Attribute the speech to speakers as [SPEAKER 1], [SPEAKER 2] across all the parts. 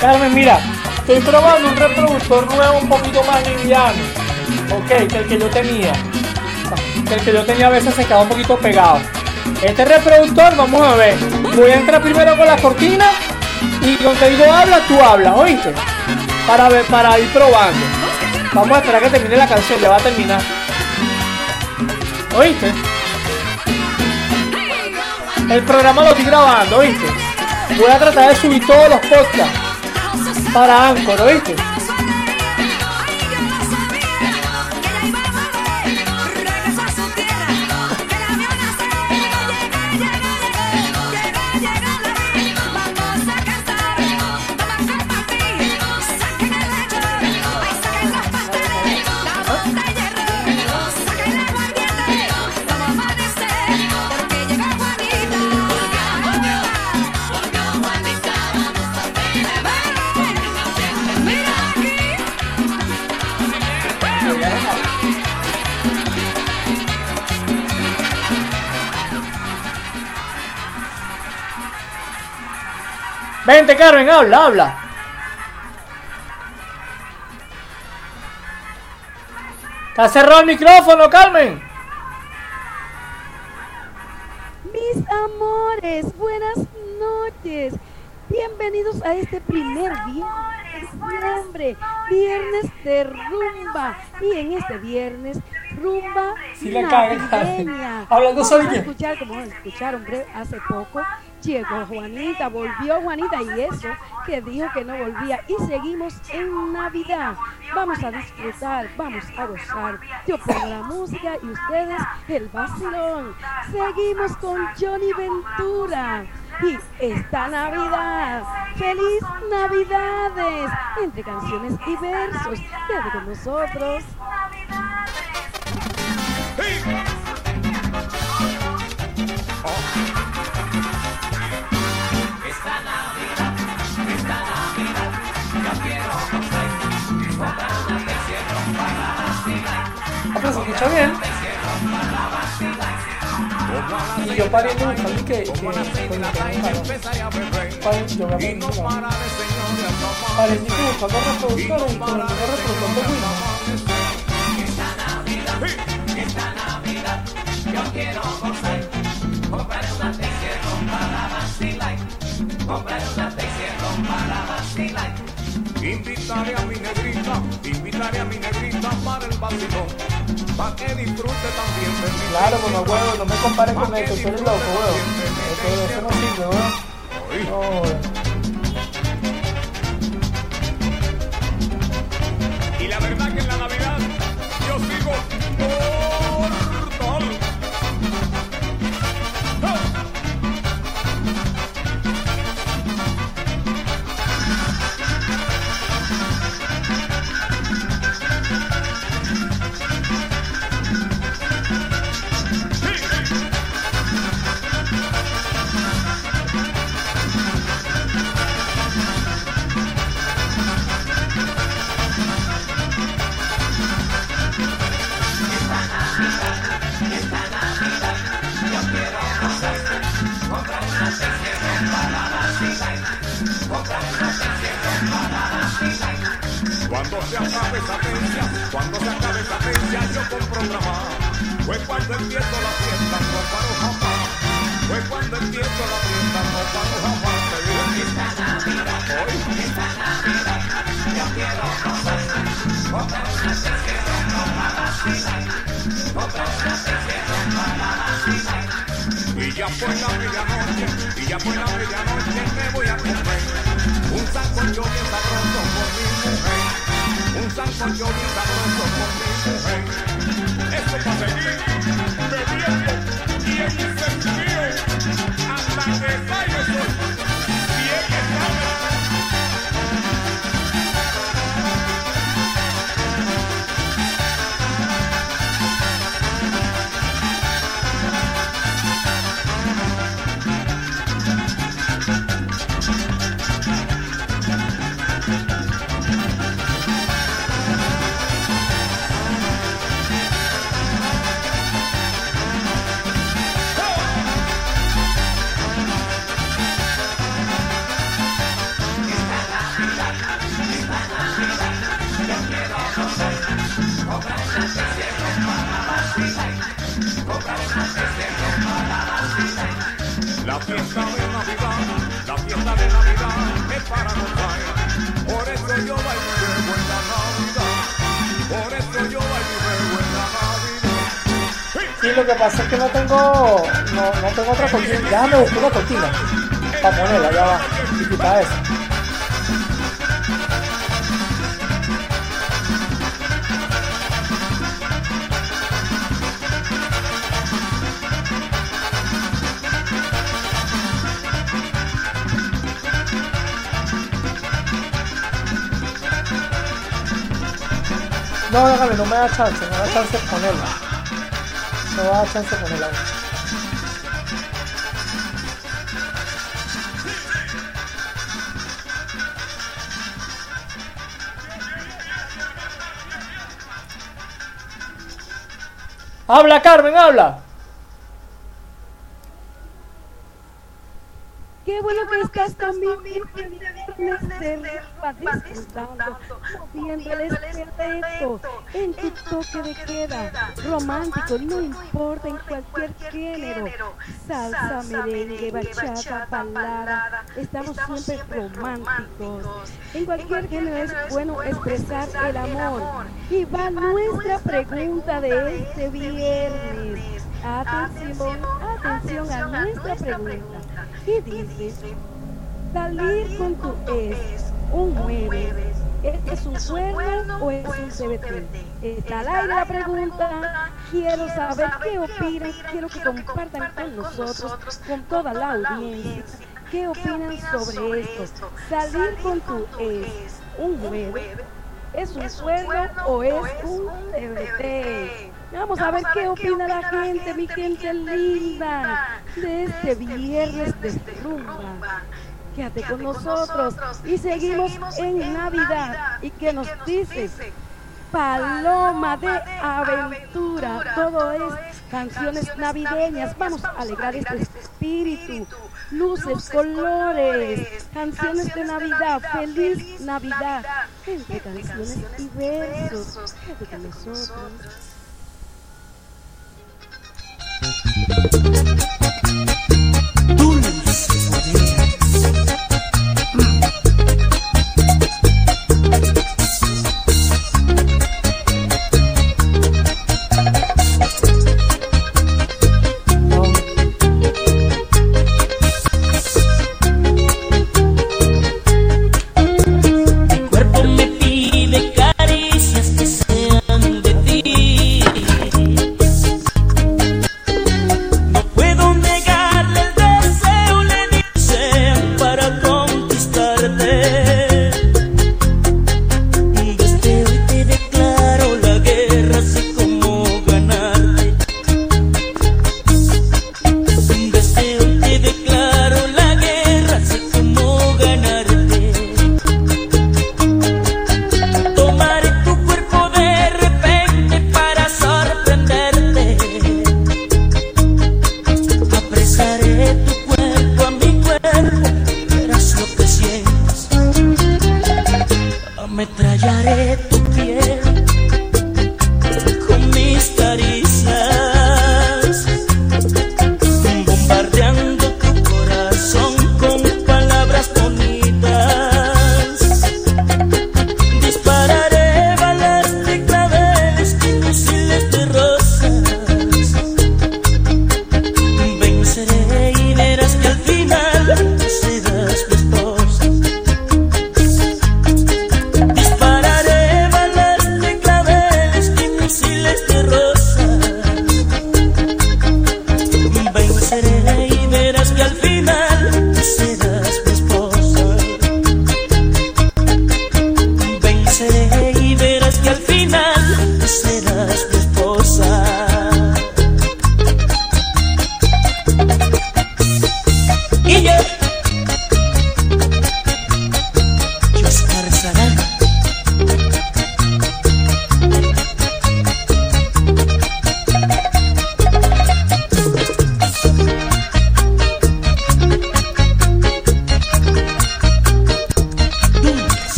[SPEAKER 1] Carmen, mira, estoy probando un reproductor nuevo un poquito más liviano. Ok, que el que yo tenía. Que el que yo tenía a veces se quedaba un poquito pegado. Este reproductor, vamos a ver. Voy a entrar primero con la cortina y cuando te digo habla, tú hablas, ¿oíste? Para ver, para ir probando. Vamos a esperar que termine la canción, ya va a terminar. ¿Oíste? El programa lo estoy grabando, ¿oíste? Voy a tratar de subir todos los podcasts Parágrafo 8. Vente, Carmen, habla, habla. Está cerrado el micrófono, Carmen.
[SPEAKER 2] Mis amores, buenas noches. Bienvenidos a este primer viernes de diciembre, viernes de rumba. Y en este viernes, rumba
[SPEAKER 1] Sí cae,
[SPEAKER 2] navideña.
[SPEAKER 1] Hablando
[SPEAKER 2] Vamos a escuchar, como escucharon hace poco, llegó Juanita, volvió Juanita y eso que dijo que no volvía. Y seguimos en Navidad. Vamos a disfrutar, vamos a gozar. Yo pongo la música y ustedes el vacilón. Seguimos con Johnny Ventura. Y esta Navidad, feliz Navidades, entre canciones y versos. Quédate con nosotros.
[SPEAKER 1] Ah, escucha bien. Y yo pariendo buscando que, que y mismo reproductor de Windows.
[SPEAKER 3] Invitaré a mi negrita, invitaré a mi negrita para el vacilón, para que disfrute también de mi
[SPEAKER 1] Claro, mamá huevo, no me compares con esto, tú eres loco, huevo. Esto, esto no sirve, huevo. No, huevo.
[SPEAKER 3] Y la verdad que en la Navidad yo sigo esa cuando se acabe esa fecha, yo compro una más. Fue cuando empiezo la fiesta, no paro jamás. Fue cuando empiezo la fiesta, no paro jamás. Te digo esta Navidad, hoy, esta Navidad, yo quiero cosas. Comprar una tercera para vacilar. Comprar una tercera para vacilar. Y ya fue la medianoche, y ya fue la medianoche, me voy a comer un sancocho bien sabroso con mi mujer. Un sancocho bien sabroso con mi mujer.
[SPEAKER 1] Tengo otra cortina. Una cortina para ponerla, ya va. Y quitar esa. No, déjame, no me da chance, no me da chance de ponerla. No me da chance de ponerla. Habla, Carmen, habla.
[SPEAKER 2] Qué bueno que estás disfrutando, moviendo el esqueleto en tu toque de queda, romántico, no importa en cualquier género, salsa, merengue, bachata, balada, estamos siempre románticos. En cualquier género es bueno expresar el amor. Y va nuestra pregunta de este viernes. Atención, atención a nuestra pregunta. ¿Qué dices? Salir con tu ex un jueves. ¿Es un sueño o es un CBT? Está al aire la pregunta. Quiero saber qué opinan. Quiero que compartan con nosotros, con toda la audiencia. ¿Qué opinan sobre esto? Salir con tu ex un jueves. ¿Es un sueño o es un CBT? Vamos a ver qué opina la gente, mi gente linda, de este viernes de rumba. Quédate con nosotros y seguimos en Navidad. ¿Y qué nos dice? Paloma de aventura. Todo es canciones navideñas. Vamos a alegrar este espíritu. Luces, colores, canciones de Navidad. Feliz Navidad. Entre canciones y versos. Quédate con nosotros.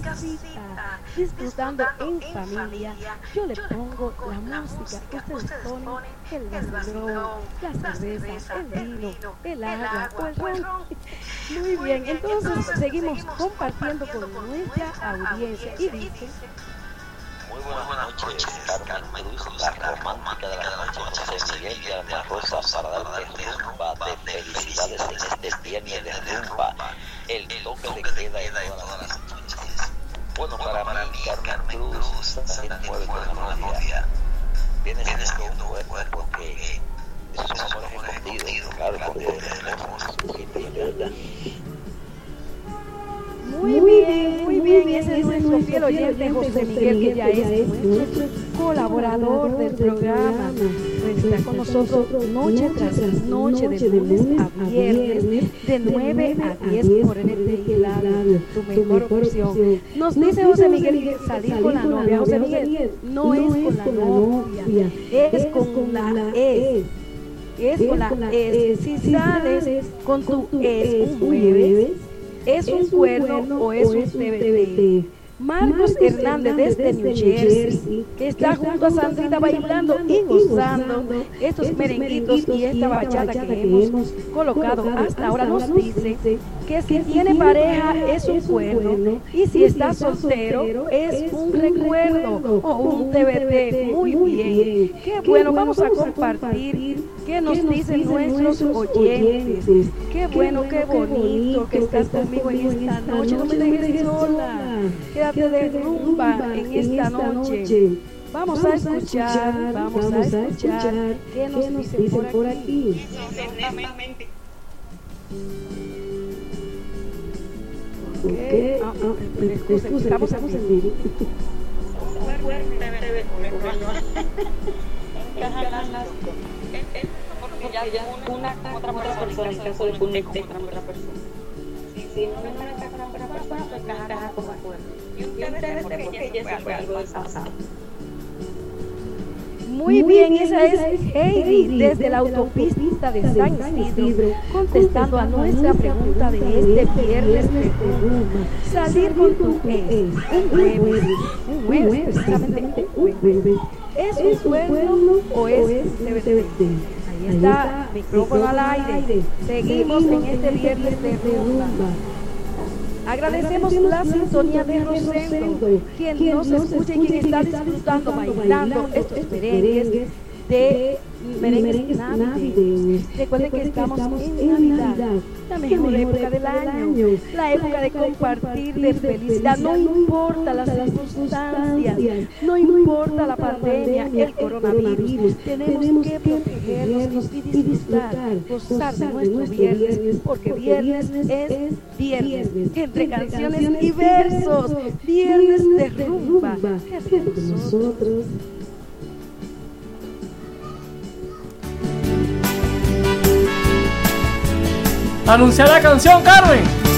[SPEAKER 2] Casita, disfrutando en familia. Yo le pongo la música, ustedes ponen el vacilón, la cerveza, el vino, el agua o el ron. Muy bien, entonces seguimos compartiendo con nuestra audiencia. y dice...
[SPEAKER 4] Muy buenas noches, Carmen Cruz, la romántica de la noche, José Miguel de Alma
[SPEAKER 2] programa. Pues está con nosotros noche tras noche, de lunes a viernes, de 9 a 10 por NTI Radio, tu mejor opción. Nos dice José Miguel que salir con la novia. José Miguel, no es con la novia, es con la ex. Es con la ex. Si sales con tu ex un jueves, ¿Es un cuerno o es un TBT? Marcos Hernández desde New Jersey, que está junto a Sandrita bailando y gozando. estos merenguitos y esta bachata que hemos colocado hasta ahora, nos dice que si tiene pareja es un cuerno. y si está soltero es un recuerdo o un TBT. Muy bien, qué bueno, vamos a compartir qué nos dicen nuestros oyentes. Qué bueno, qué bonito que estás conmigo en esta noche, no me dejes sola. Quédate de rumba en esta noche. Vamos a escuchar, vamos a escuchar qué nos dicen por aquí. Okay. Ah, ah, estamos en vivo.
[SPEAKER 5] porque ya, una otra persona, en caso de que una con otra persona. Si no me encaja con otra persona, pues encaja con acuerdo. Y ustedes porque ya fue algo del
[SPEAKER 2] Muy bien, esa es Heidi desde la autopista de San Isidro, contestando a nuestra pregunta de este viernes de Salir con tu ex, un jueves, un jueves, precisamente un jueves. ¿Es un cuerno o es TBT? Ahí está, micrófono al aire. Seguimos en este viernes de rumba. Agradecemos la sintonía de Rosendo, quien nos escucha y quien está disfrutando, bailando estos merengues de merengues navideños. Recuerden que estamos en Navidad, la mejor época del año, la época de compartir, de felicidad. No importa las circunstancias, no importa la pandemia, el coronavirus. Tenemos que protegernos y disfrutar, gozar de nuestro viernes, porque viernes es viernes, entre canciones y versos, viernes de rumba. Nosotros.
[SPEAKER 1] Anuncia la canción, Carmen.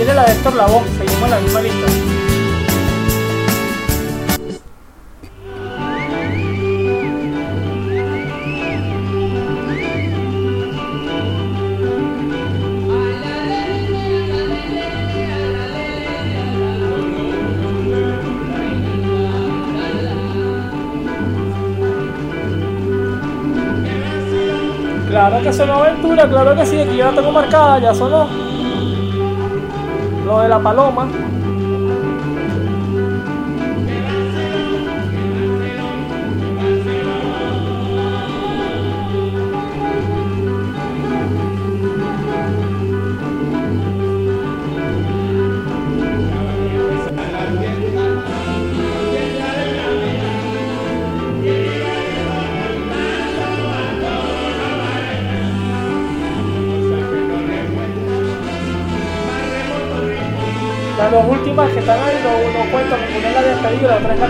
[SPEAKER 1] Viene la de Héctor Lavoe, seguimos la misma lista. Claro que sonó aventura, claro que sí, aquí ya la tengo marcada, ya sonó. Lo de la paloma. Las dos últimas que están ahí no, no cuento, una es la despedida y la otra es la.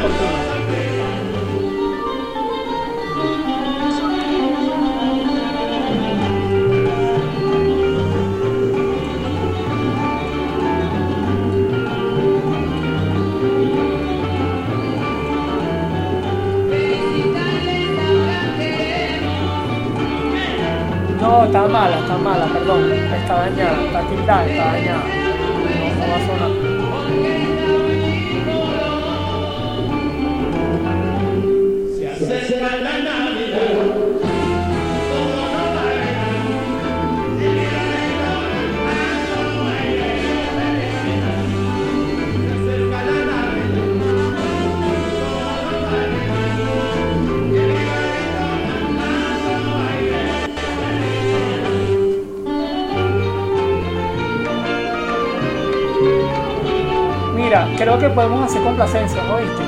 [SPEAKER 1] No, está mala, está mala, perdón. Está dañada, está tildada, está dañada. Creo que podemos hacer complacencia, ¿no viste?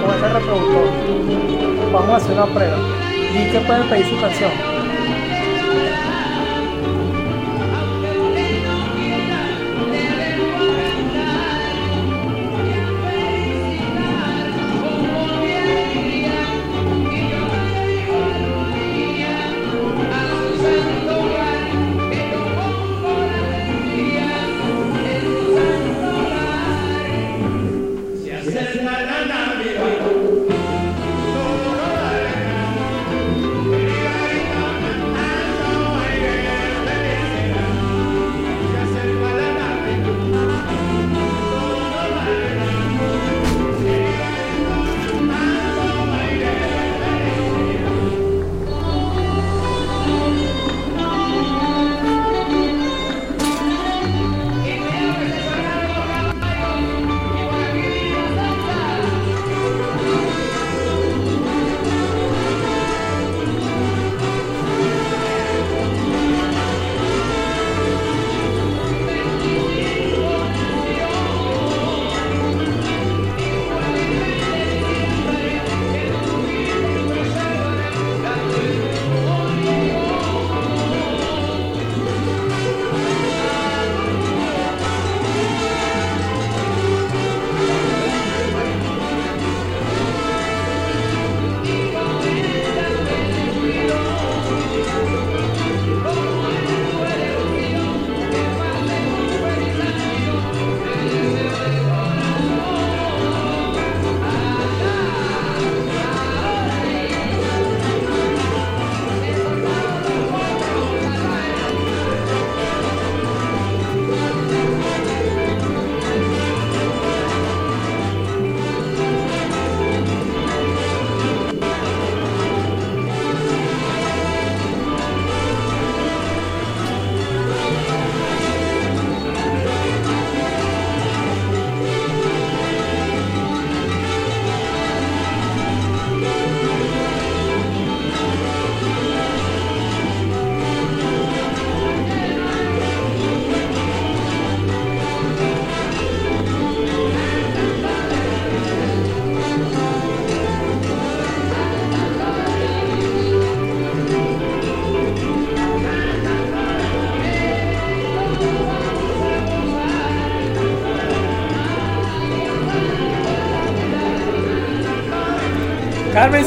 [SPEAKER 1] Con este reproductor. Vamos a hacer una prueba. Y que pueden pedir su canción.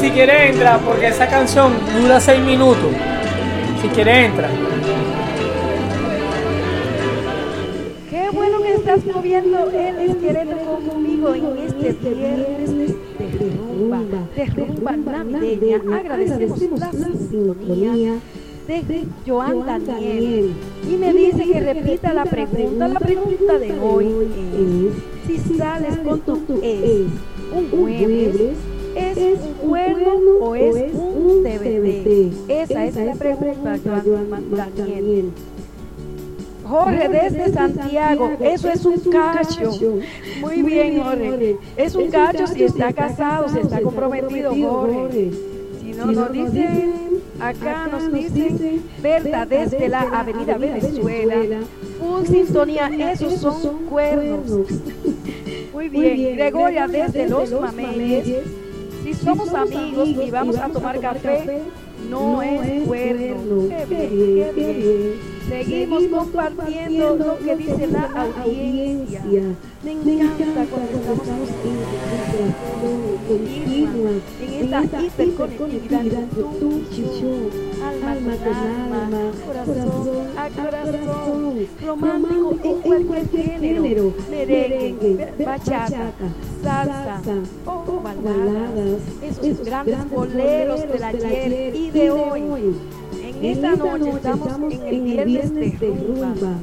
[SPEAKER 1] Si quiere entra, porque esa canción dura 6 minutos. Si quiere entra.
[SPEAKER 2] Qué bueno estás moviendo el esqueleto conmigo en este viernes de rumba, de rumba navideña. Agradecemos la sintonía de Joan Daniel. Y me dice que repita la pregunta. La pregunta de hoy es, si sales con tu ex un jueves, Pregunta, Daniel. Jorge desde Santiago, eso es un cacho. Muy bien, Jorge. Es un cacho si está casado, si está comprometido, Jorge. Si no, nos dicen, acá nos dicen, Berta desde la Avenida Venezuela. Full sintonía, esos son cuernos. Muy bien, Gregoria desde Los Mameyes. Si somos amigos y vamos a tomar café, no es cuerno. Qué bien, qué bien. Seguimos compartiendo lo que dice la audiencia. Me encanta cuando estamos en esta hiperconectividad tú y yo, alma con alma, corazón a corazón, romántico en cualquier género, merengue, bachata, salsa o baladas, esos grandes boleros del ayer y de hoy. En esta noche estamos en el viernes de rumba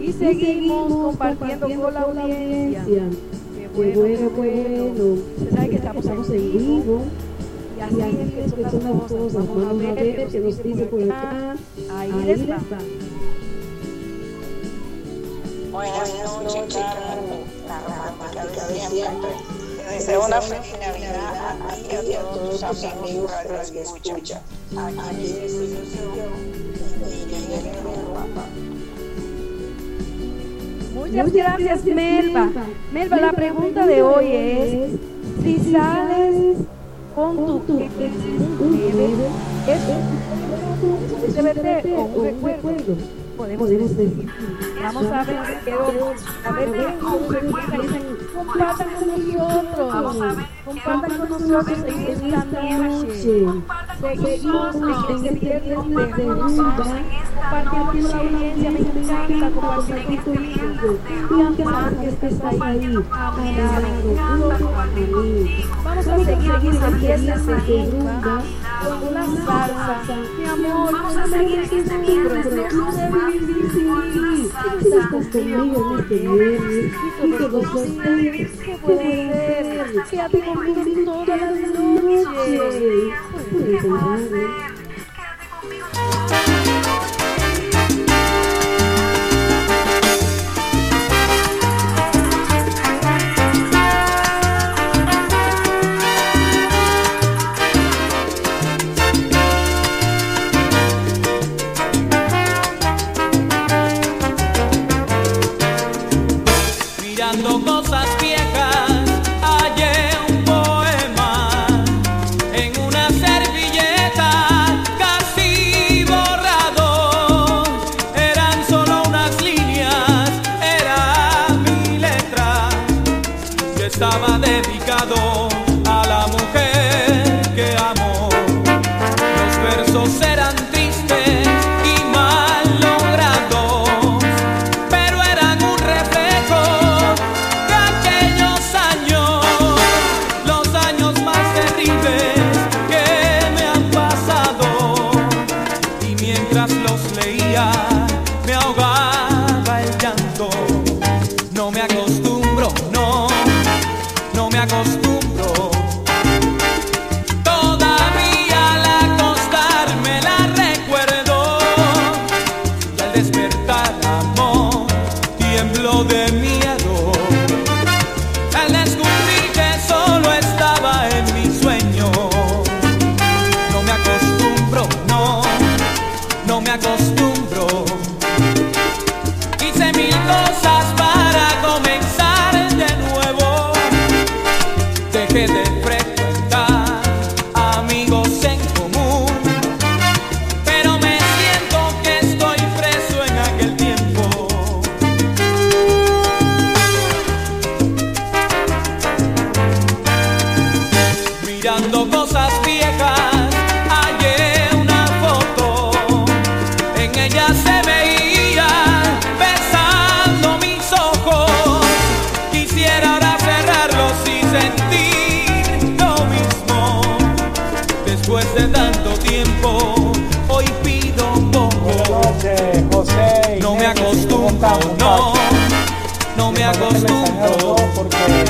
[SPEAKER 2] y seguimos compartiendo con la audiencia. Qué bueno, qué bueno. Se sabe que estamos en vivo. Y así es que son las cosas. Vamos a ver qué nos dice por acá. Ahí está.
[SPEAKER 6] Buenas noches, Carmen, la romántica de siempre. Te deseo una feliz Navidad a ti y a todos tus amigos que escuchan. Aquí
[SPEAKER 2] Muchas gracias, Melba. Melba, la pregunta de hoy es, si sales con tu ex, ¿es un recuerdo? Podemos decir. Vamos a ver, a ver qué compartan con nosotros, compartan con nosotros en esta noche. Seguimos en este viernes de rumba, compartiendo la audiencia, me encanta compartir contigo. Me encanta que estés ahí, a a. Vamos a seguir en viernes de rumba con la salsa. Mi amor, vamos a seguir en este viernes de rumba. Estás conmigo en este viernes y todos los días. ¿Qué puede ser? Quédate conmigo toda la noche. Puedes
[SPEAKER 7] me acostumbro.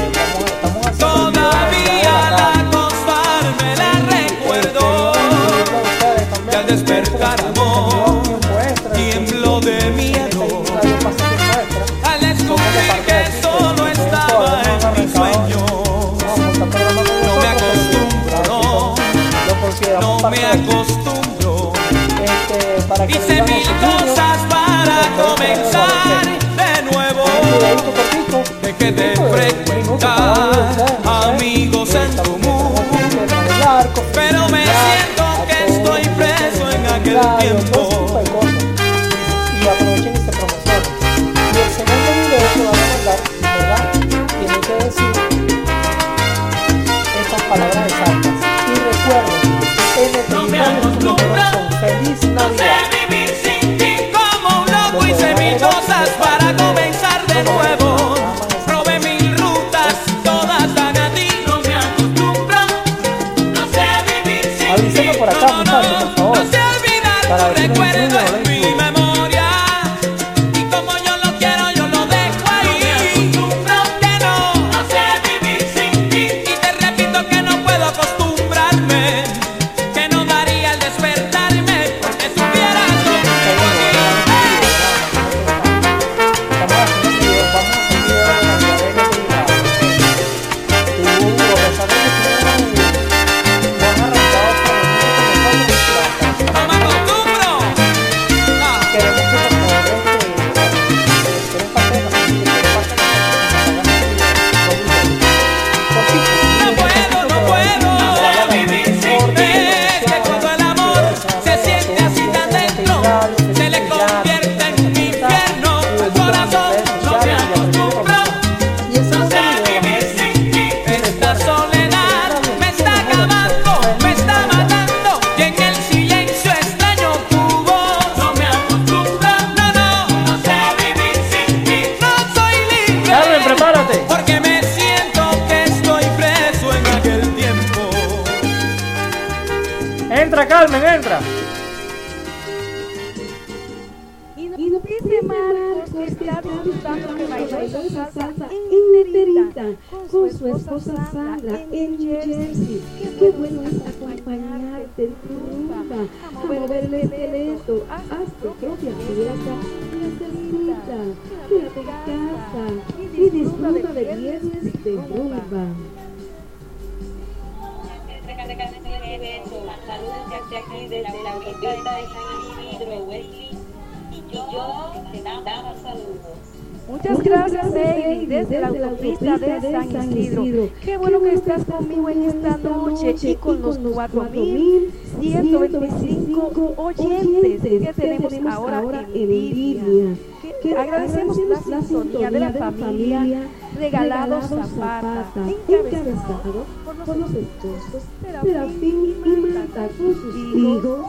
[SPEAKER 2] 4.125 oyentes que tenemos ahora en línea. Que agradecemos la sintonía de la familia Regalados Zapata, encabezado por los esposos Serafín y Marta con sus hijos.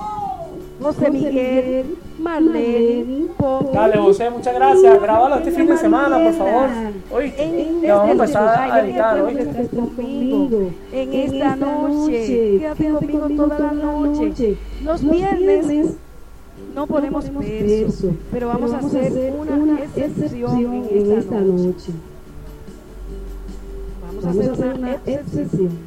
[SPEAKER 2] José Miguel, Marlene, Pop.
[SPEAKER 1] Dale, José, muchas gracias. Grabalo este fin de semana, por favor. Hoy vamos a este pasar a editar.
[SPEAKER 2] Este esta noche. Quédate conmigo toda la noche. Los viernes no podemos ver pero vamos a hacer una excepción en esta noche. Vamos a hacer una excepción.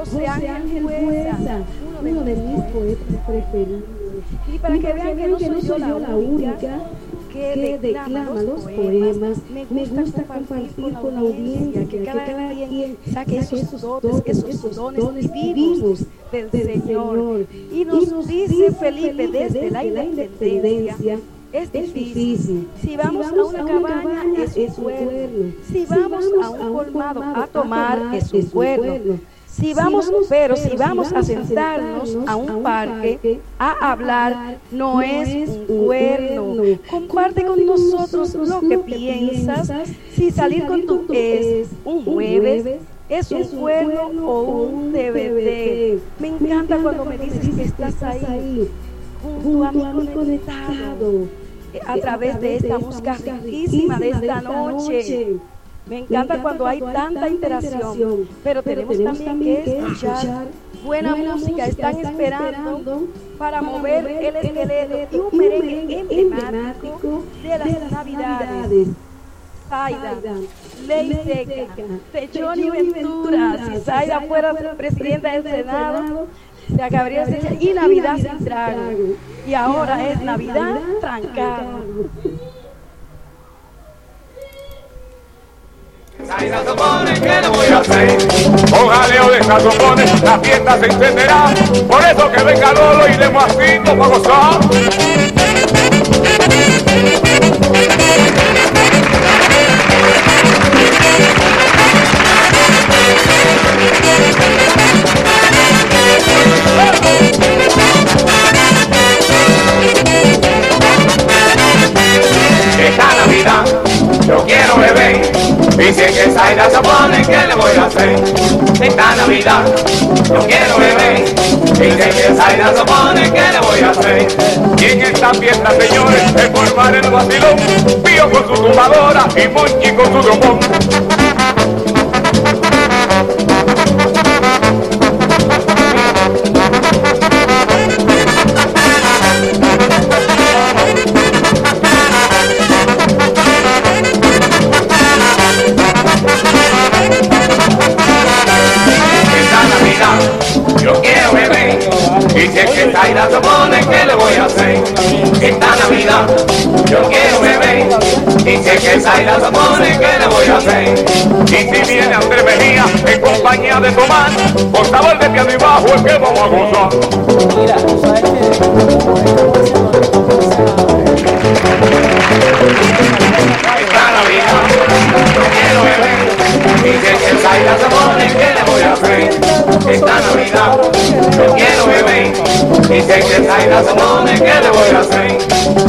[SPEAKER 2] José Ángel Fuerza, uno de mis poetas preferidos. Y para que vean que no soy yo la única que declama los poemas, me gusta compartir con la audiencia que cada quien saque esos dones, esos dones vivos del Señor. Y nos dice Felipe desde la independencia es difícil. Si vamos, a, una a una es un pueblo. Si, vamos a un colmado a tomar, es un pueblo. Si vamos, pero si vamos a sentarnos a un parque a hablar, no es un cuerno. Comparte con nosotros lo que piensas. Si salir con tu es un jueves, es un cuerno o un DVD. Me encanta cuando me dices que estás ahí, junto a mí conectado, a través de esta música riquísima de esta noche. Me encanta cuando hay tanta interacción, pero tenemos también que escuchar buena música. Están esperando para mover el esqueleto y un merengue emblemático de las navidades. Zaida, Ley Seca, de Johnny Ventura. Si Zaida fuera presidenta del Senado, se acabaría y Navidad sin trago. Y ahora es Navidad trancada.
[SPEAKER 8] Que lo voy a hacer. Con jaleo de saxofones la fiesta se encenderá. Por eso que venga Lolo y demos así para gozar. Yo quiero beber. Y si es que Zaida se pone que le voy a hacer esta Navidad yo quiero beber. Y si es que Zaida se pone que le voy a hacer y en esta fiesta señores es formar el vacilón. Pío con su tumbadora y Monchi con su trombón que Zaida se pone que le voy a hacer esta Navidad yo quiero beber. Es que Zaida se pone que le voy a hacer y si viene Andrés Mejía en compañía de Tomás con sabor de piano y bajo es que vamos a gozar.
[SPEAKER 1] Mira, sabes
[SPEAKER 8] esta Navidad yo quiero beber y que Zaida se pone que le voy a hacer esta Navidad yo quiero beber. Y que Zaida se pone que le voy a hacer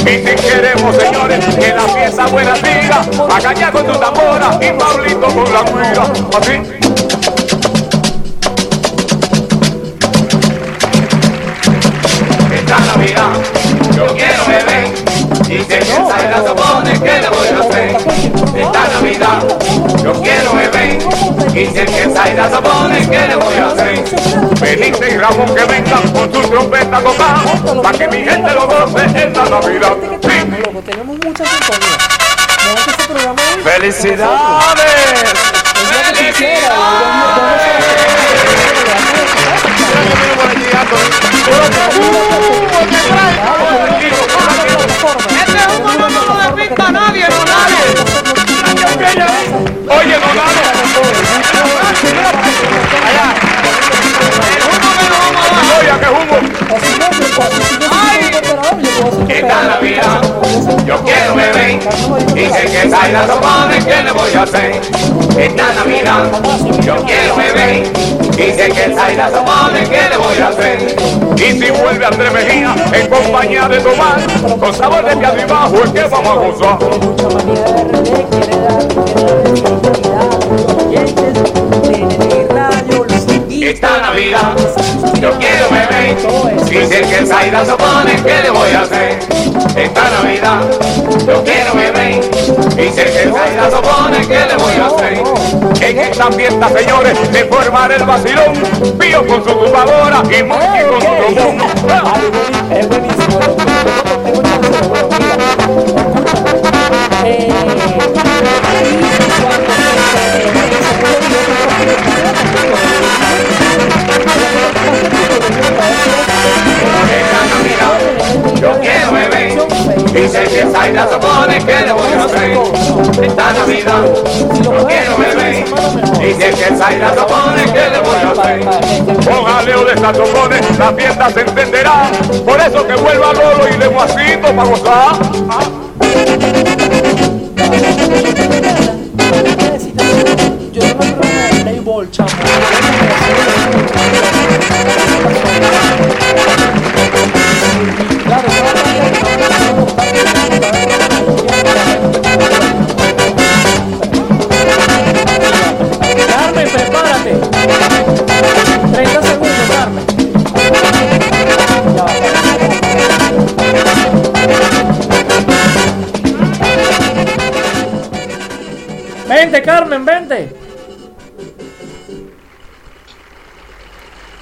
[SPEAKER 8] y si queremos señores que la fiesta buena siga Macaña con tu tambora y Pablito con la cuira así. Esta Navidad yo quiero beber y que se pone que le voy a hacer esta Navidad yo quiero beber y si Zaida se pone que le voy a hacer Benítez y Ramón que vengan con su trompeta tocando para que mi gente lo goce en la Navidad sí.
[SPEAKER 1] tenemos mucha sintonía. Hoy.
[SPEAKER 8] ¡Felicidades!
[SPEAKER 1] El que.
[SPEAKER 7] Este es un le pinta a nadie, no nadie.
[SPEAKER 8] Oye, dale. Oye, que humo.
[SPEAKER 1] O si no, yo- o si yo soy un operador, yo puedo ser
[SPEAKER 8] Esta
[SPEAKER 1] operador.
[SPEAKER 8] Navidad yo quiero beber. Y sé que Zaida se pone que le voy a hacer. Esta Navidad yo quiero beber. Y sé que Zaida se pone que le voy a hacer. Y si vuelve Andrés Mejía en compañía de Tomás con sabor de piano y bajo es que vamos a gozar esta Navidad. Yo quiero beber y sé que Zaida se pone que le voy a hacer esta Navidad yo quiero beber y sé que Zaida se pone que le voy a hacer en esta fiesta señores de formar el vacilón Pío con su tumbadora y Monchi con su trombón.
[SPEAKER 1] Es buenísimo. Tengo chance
[SPEAKER 8] sé que Zaida se pone que le voy a hacer esta Navidad yo quiero beber y sé que Zaida se pone que le voy a Con jaleo de saxofones la fiesta se entenderá. Por eso que vuelva Lolo y Lemuacito para gozar. Ah.
[SPEAKER 1] Yo un programa de Playboy, chamo. Vente, Carmen, vente.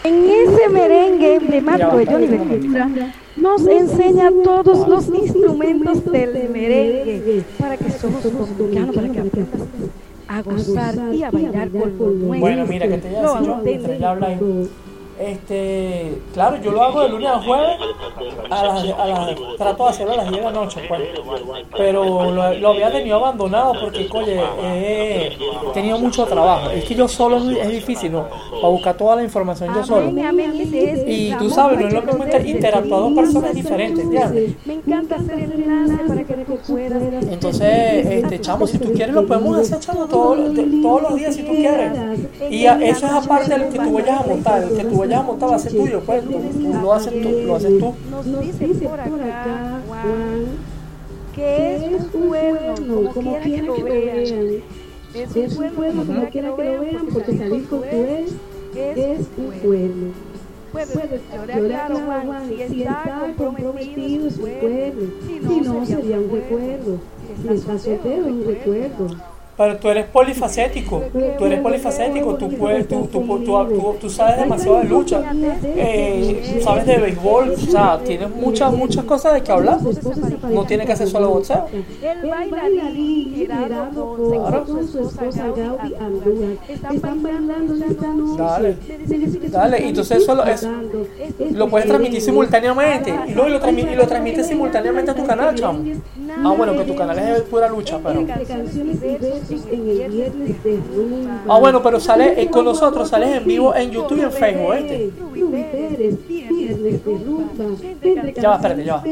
[SPEAKER 2] En ese merengue emblemático de Johnny Ventura nos enseña todos los instrumentos del merengue para que somos dominicanos, para que aprendas a gozar y a bailar con los nuestros.
[SPEAKER 1] Bueno, mira, que te voy a
[SPEAKER 2] Lo
[SPEAKER 1] decir yo, habla ahí. Este, claro, yo lo hago de lunes a jueves, a las, a las, trato de hacerlo a las 10 de la noche, pues. Pero lo, lo había tenido abandonado porque, oye, he tenido mucho trabajo. Es que yo solo es difícil, ¿no? Para buscar toda la información yo solo. Y tú sabes, no es lo mismo interactuar dos personas diferentes, ¿entiendes?
[SPEAKER 2] Me encanta hacer el enlace para que puedas.
[SPEAKER 1] Entonces, este, chamo, si tú quieres lo podemos hacer, chamo, todos, todos los días si tú quieres. Y a- eso es aparte del que tú vayas a montar, el que tú vayas a montar va a ser tuyo, pues, tú, tú lo haces tú, lo haces tú.
[SPEAKER 2] Nos dice por acá, Juan, que es un cuerno, como quiera que lo vean. Es un cuerno, como quiera que lo vean, porque salir con tu ex es un cuerno. Puedes llorar, Juan, si está comprometido es un cuerno. Si no, sería un recuerdo. Si estás soltero es un recuerdo.
[SPEAKER 1] Pero tú eres polifacético, tú eres polifacético, tú, puedes, tú, tú, tú, tú- tú sabes demasiado de lucha, eh, sabes de béisbol, o sea, tienes muchas, muchas cosas de que hablar. No tienes que hacer solo boxeo.
[SPEAKER 2] El bailarín Gerardo Ponce con su esposa Gaudi Andújar están bailando esta noche.
[SPEAKER 1] Dale. Dale, y entonces eso lo, es- lo puedes transmitir simultáneamente y luego lo, transmi- y lo transmites simultáneamente a tu canal, chamo. Ah, bueno, que tu canal es de pura lucha, pero...
[SPEAKER 2] En el viernes de rumba.
[SPEAKER 1] Ah, bueno, pero sale eh, con nosotros, sales en vivo en YouTube y en Facebook, ¿viste?
[SPEAKER 2] Rubí Pérez, viernes de rumba. Entre
[SPEAKER 1] Ya va, espérate, ya va.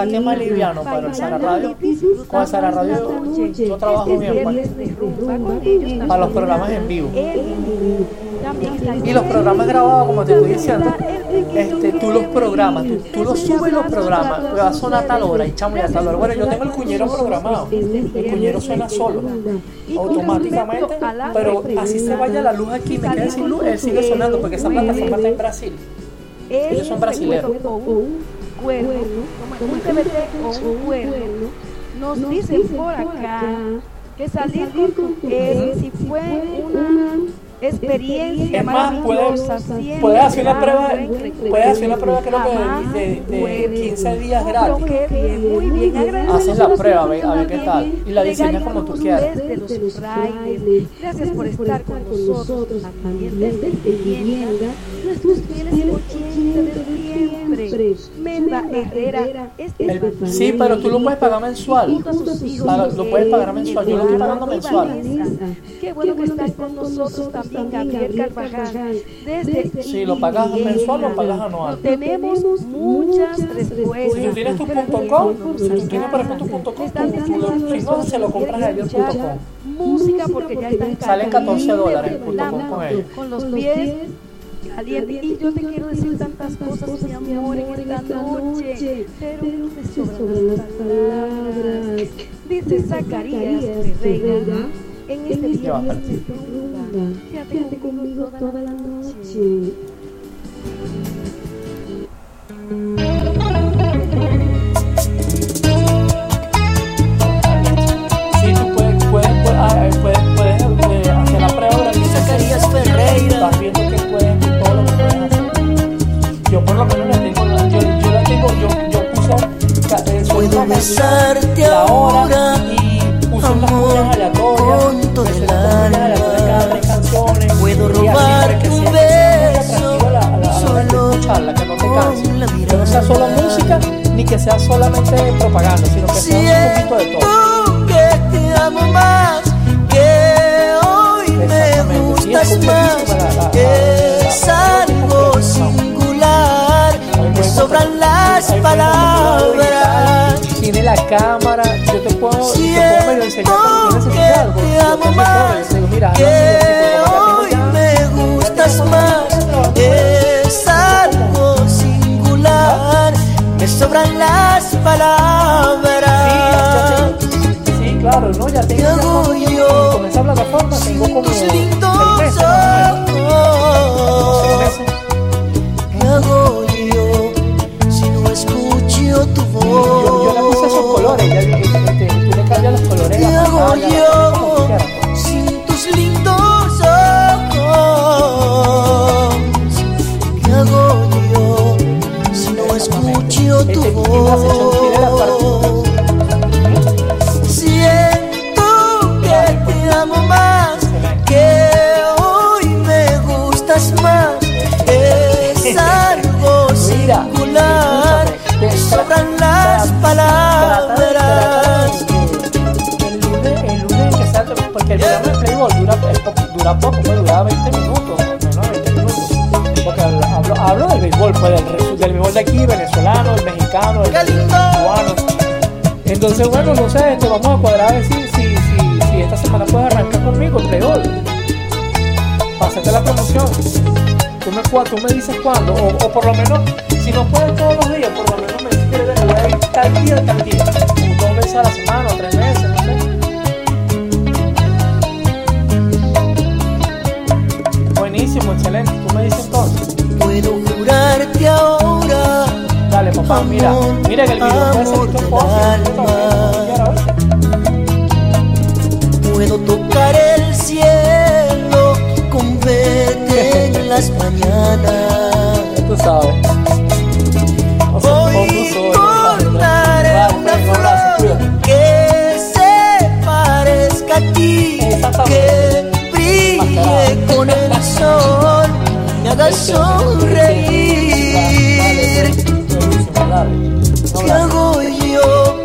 [SPEAKER 1] Saque más liviano, pero el Sara Radio, con el Sara Radio yo trabajo bien pues, para los programas en vivo. Y los programas grabados, como te estoy diciendo, este, tú los programas, tú, tú los subes los programas, va a sonar a tal hora y chamo y a tal hora. Bueno, yo tengo el cuñero programado, el cuñero suena solo, automáticamente, pero así se vaya la luz aquí, me quede sin luz, él sigue sonando porque esa plataforma está en Brasil. Ellos son brasileños.
[SPEAKER 9] Como un TBT o un cuerno, nos dicen por acá que salir con él si fue una experiencia
[SPEAKER 1] Es más,
[SPEAKER 9] maravillosa,
[SPEAKER 1] puedes, puedes hacer una prueba, puedes hacer una prueba creo que de, de, de
[SPEAKER 9] vuelve.
[SPEAKER 1] 15 días gratis.
[SPEAKER 9] muy bien,
[SPEAKER 1] Haces la prueba, a ver, a ver qué tal. Y la diseñas como tú quieras.
[SPEAKER 9] Desde los frailes. Gracias por estar con nosotros también desde vivienda. Nuestros fieles oyentes de siempre. Herrera. Este es
[SPEAKER 1] El- sí, pero tú lo puedes pagar mensual.
[SPEAKER 9] junto a sus hijos.
[SPEAKER 1] Paga- lo puedes pagar mensual. Yo lo estoy pagando mensual.
[SPEAKER 9] Qué bueno que están con nosotros también Gabriel Carvajal. Desde
[SPEAKER 1] Si lo pagas mensual o pagas anual.
[SPEAKER 9] tenemos muchas respuestas.
[SPEAKER 1] Si tú tienes tu punto com, si tú tienes por ejemplo tu punto com, si no, se lo compras a ellos punto com.
[SPEAKER 9] Música porque ya están
[SPEAKER 1] Salen 14 dólares en punto com con ellos.
[SPEAKER 9] Con los pies calientes. Y yo te quiero decir tantas cosas, mi amor, en esta noche. Pero me sobran las palabras. Dice Zacarías Ferreira. En este día. Quédate conmigo toda la noche.
[SPEAKER 1] Sí, tú puedes, puedes, puedes, ah, eh, puedes, puedes eh, hacer la prueba.
[SPEAKER 10] Zacarías Ferreira.
[SPEAKER 1] Yo por lo menos la tengo, yo, yo la tengo, yo, yo eh, soy
[SPEAKER 10] Puedo besarte
[SPEAKER 1] la hora
[SPEAKER 10] ahora,
[SPEAKER 1] y unas
[SPEAKER 10] amor,
[SPEAKER 1] cuñas aleatorias.
[SPEAKER 10] con todo
[SPEAKER 1] puse
[SPEAKER 10] el
[SPEAKER 1] unas cuñas aleatorias cada
[SPEAKER 10] alma.
[SPEAKER 1] tres canciones.
[SPEAKER 10] Puedo
[SPEAKER 1] así
[SPEAKER 10] robar tu beso,
[SPEAKER 1] la- a la-
[SPEAKER 10] solo
[SPEAKER 1] escucharla, que no te
[SPEAKER 10] con
[SPEAKER 1] canse.
[SPEAKER 10] la
[SPEAKER 1] Que no sea solo música, ni que sea solamente propaganda, sino que sea un poquito de todo.
[SPEAKER 10] Que te amo más, que hoy me gustas más, es algo me sobran las palabras.
[SPEAKER 1] Tiene la cámara, yo te puedo, te puedo medio enseñar cuando tú
[SPEAKER 10] Siento que
[SPEAKER 1] necesitas algo.
[SPEAKER 10] te amo
[SPEAKER 1] te
[SPEAKER 10] más,
[SPEAKER 1] digo, mira,
[SPEAKER 10] que hoy me gustas más, es algo singular, me sobran las palabras.
[SPEAKER 1] Sí, claro, no, ya tengo
[SPEAKER 10] ¿Qué hago
[SPEAKER 1] ya con-
[SPEAKER 10] yo
[SPEAKER 1] con esa plataforma tengo como
[SPEAKER 10] lindos
[SPEAKER 1] you. Dura poco, puede durar 20 minutos, menos de 20 minutos. Porque hablo, hablo del béisbol, pues del, del béisbol de aquí, venezolano, el mexicano, el cubano. Entonces, bueno, no sé, te vamos a cuadrar a ver si, si, si, si esta semana puedes arrancar conmigo el béisbol. Pásate la promoción. Tú me, tú me dices cuándo, o, o por lo menos, si no puedes todos los días, por lo menos me dices que debes voy a ir tal día, tal día. Como dos veces a la semana, o tres veces, Buenísimo, excelente. Tú me dices entonces.
[SPEAKER 10] Puedo jurarte ahora.
[SPEAKER 1] Dale, papá, mira. Mira que el video puede ser tu
[SPEAKER 10] Puedo tocar el cielo con verte en las mañanas.
[SPEAKER 1] Tú sabes. O sea, o tú
[SPEAKER 10] Cortaré
[SPEAKER 1] Vale,
[SPEAKER 10] una flor que se parezca a ti, que con el sol, me haga sonreír. ¿Qué hago yo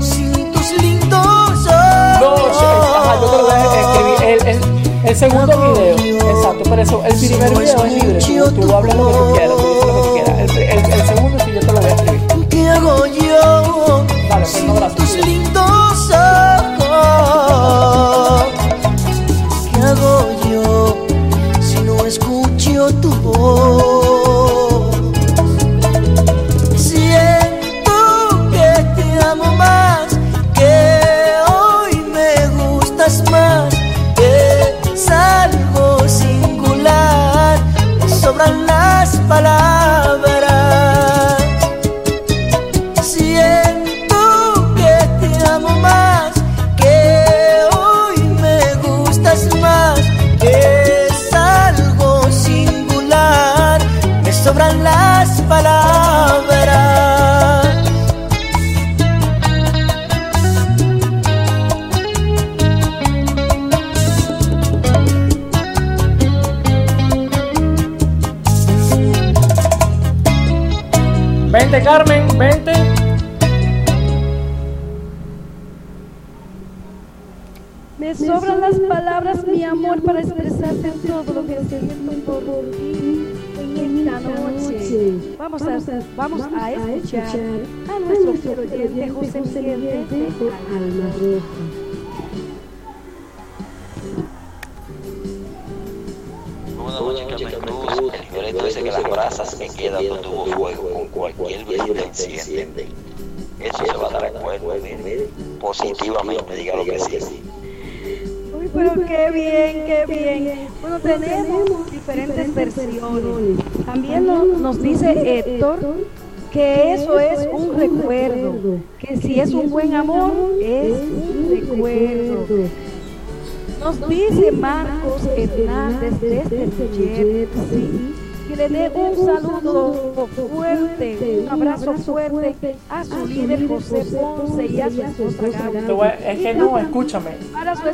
[SPEAKER 10] sin tus lindos ojos?
[SPEAKER 1] No, ajá, yo te lo voy a escribir. El, el, segundo video, exacto, pero eso, el primer video es libre. Tú, tú hablas lo que tú quieras, tú dices lo que tú quieras. El, el, el segundo sí yo te lo voy a escribir.
[SPEAKER 10] ¿Qué hago yo
[SPEAKER 1] Dale, pues un abrazo.
[SPEAKER 10] tus lindos
[SPEAKER 1] Vente, Carmen, vente.
[SPEAKER 9] Me sobran las palabras, mi amor, para expresarte todo lo que siento por ti en esta noche. Vamos a, vamos a escuchar a nuestro fiel oyente José Miguel Alma Roja.
[SPEAKER 4] Brasas que quedan donde hubo fuego con cualquier vecino encienden. Eso se va a dar mire, positivamente, diga lo que sí.
[SPEAKER 9] Uy, pero qué bien, qué bien. Bueno, tenemos diferentes versiones. También no- nos dice Héctor que eso es un recuerdo, que si es un buen amor, es un recuerdo. Nos dice Marcos Hernández desde Jersey le dé un saludo fuerte, un abrazo fuerte a su líder José Ponce y a su esposa Gaby.
[SPEAKER 1] es que no, escúchame.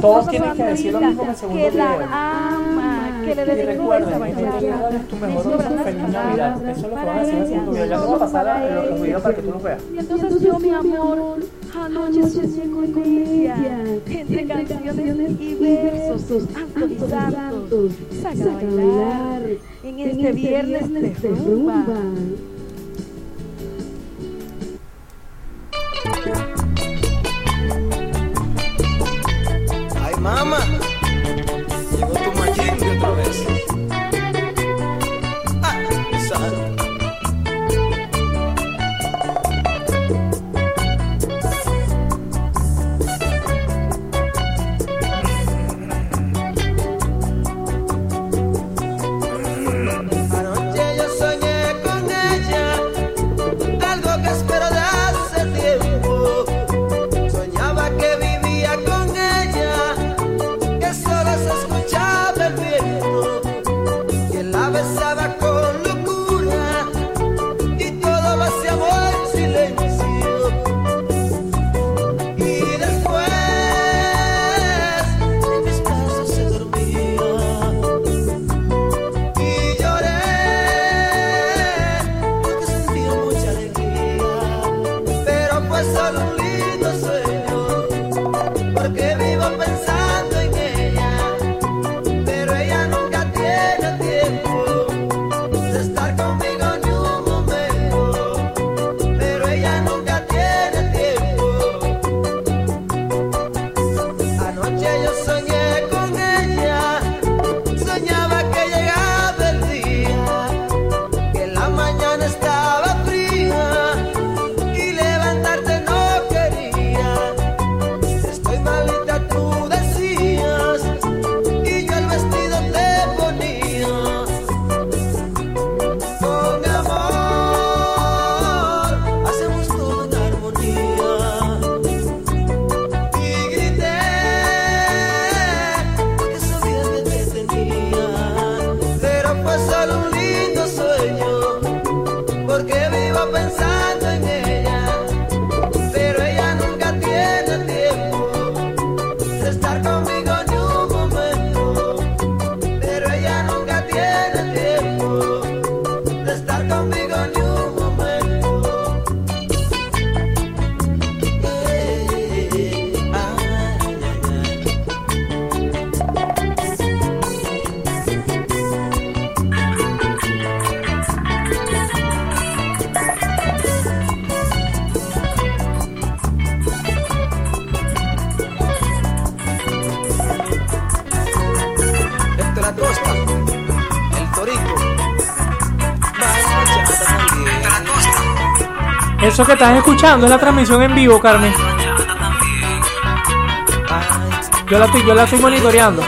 [SPEAKER 1] Todos tienen que decir lo mismo en el segundo
[SPEAKER 9] que la ama, que le
[SPEAKER 1] recuerden, es tu mejor Feliz Navidad. Eso es lo que van a decir en. Ya los, videos para que tú los veas.
[SPEAKER 9] Y entonces yo, mi amor, anoche soñé con ella, entre canciones y versos, Santos, saca a bailar. en este viernes de rumba.
[SPEAKER 10] Ay, mamá,
[SPEAKER 1] Eso que estás escuchando es la transmisión en vivo, Carmen. Yo la estoy, yo la estoy monitoreando.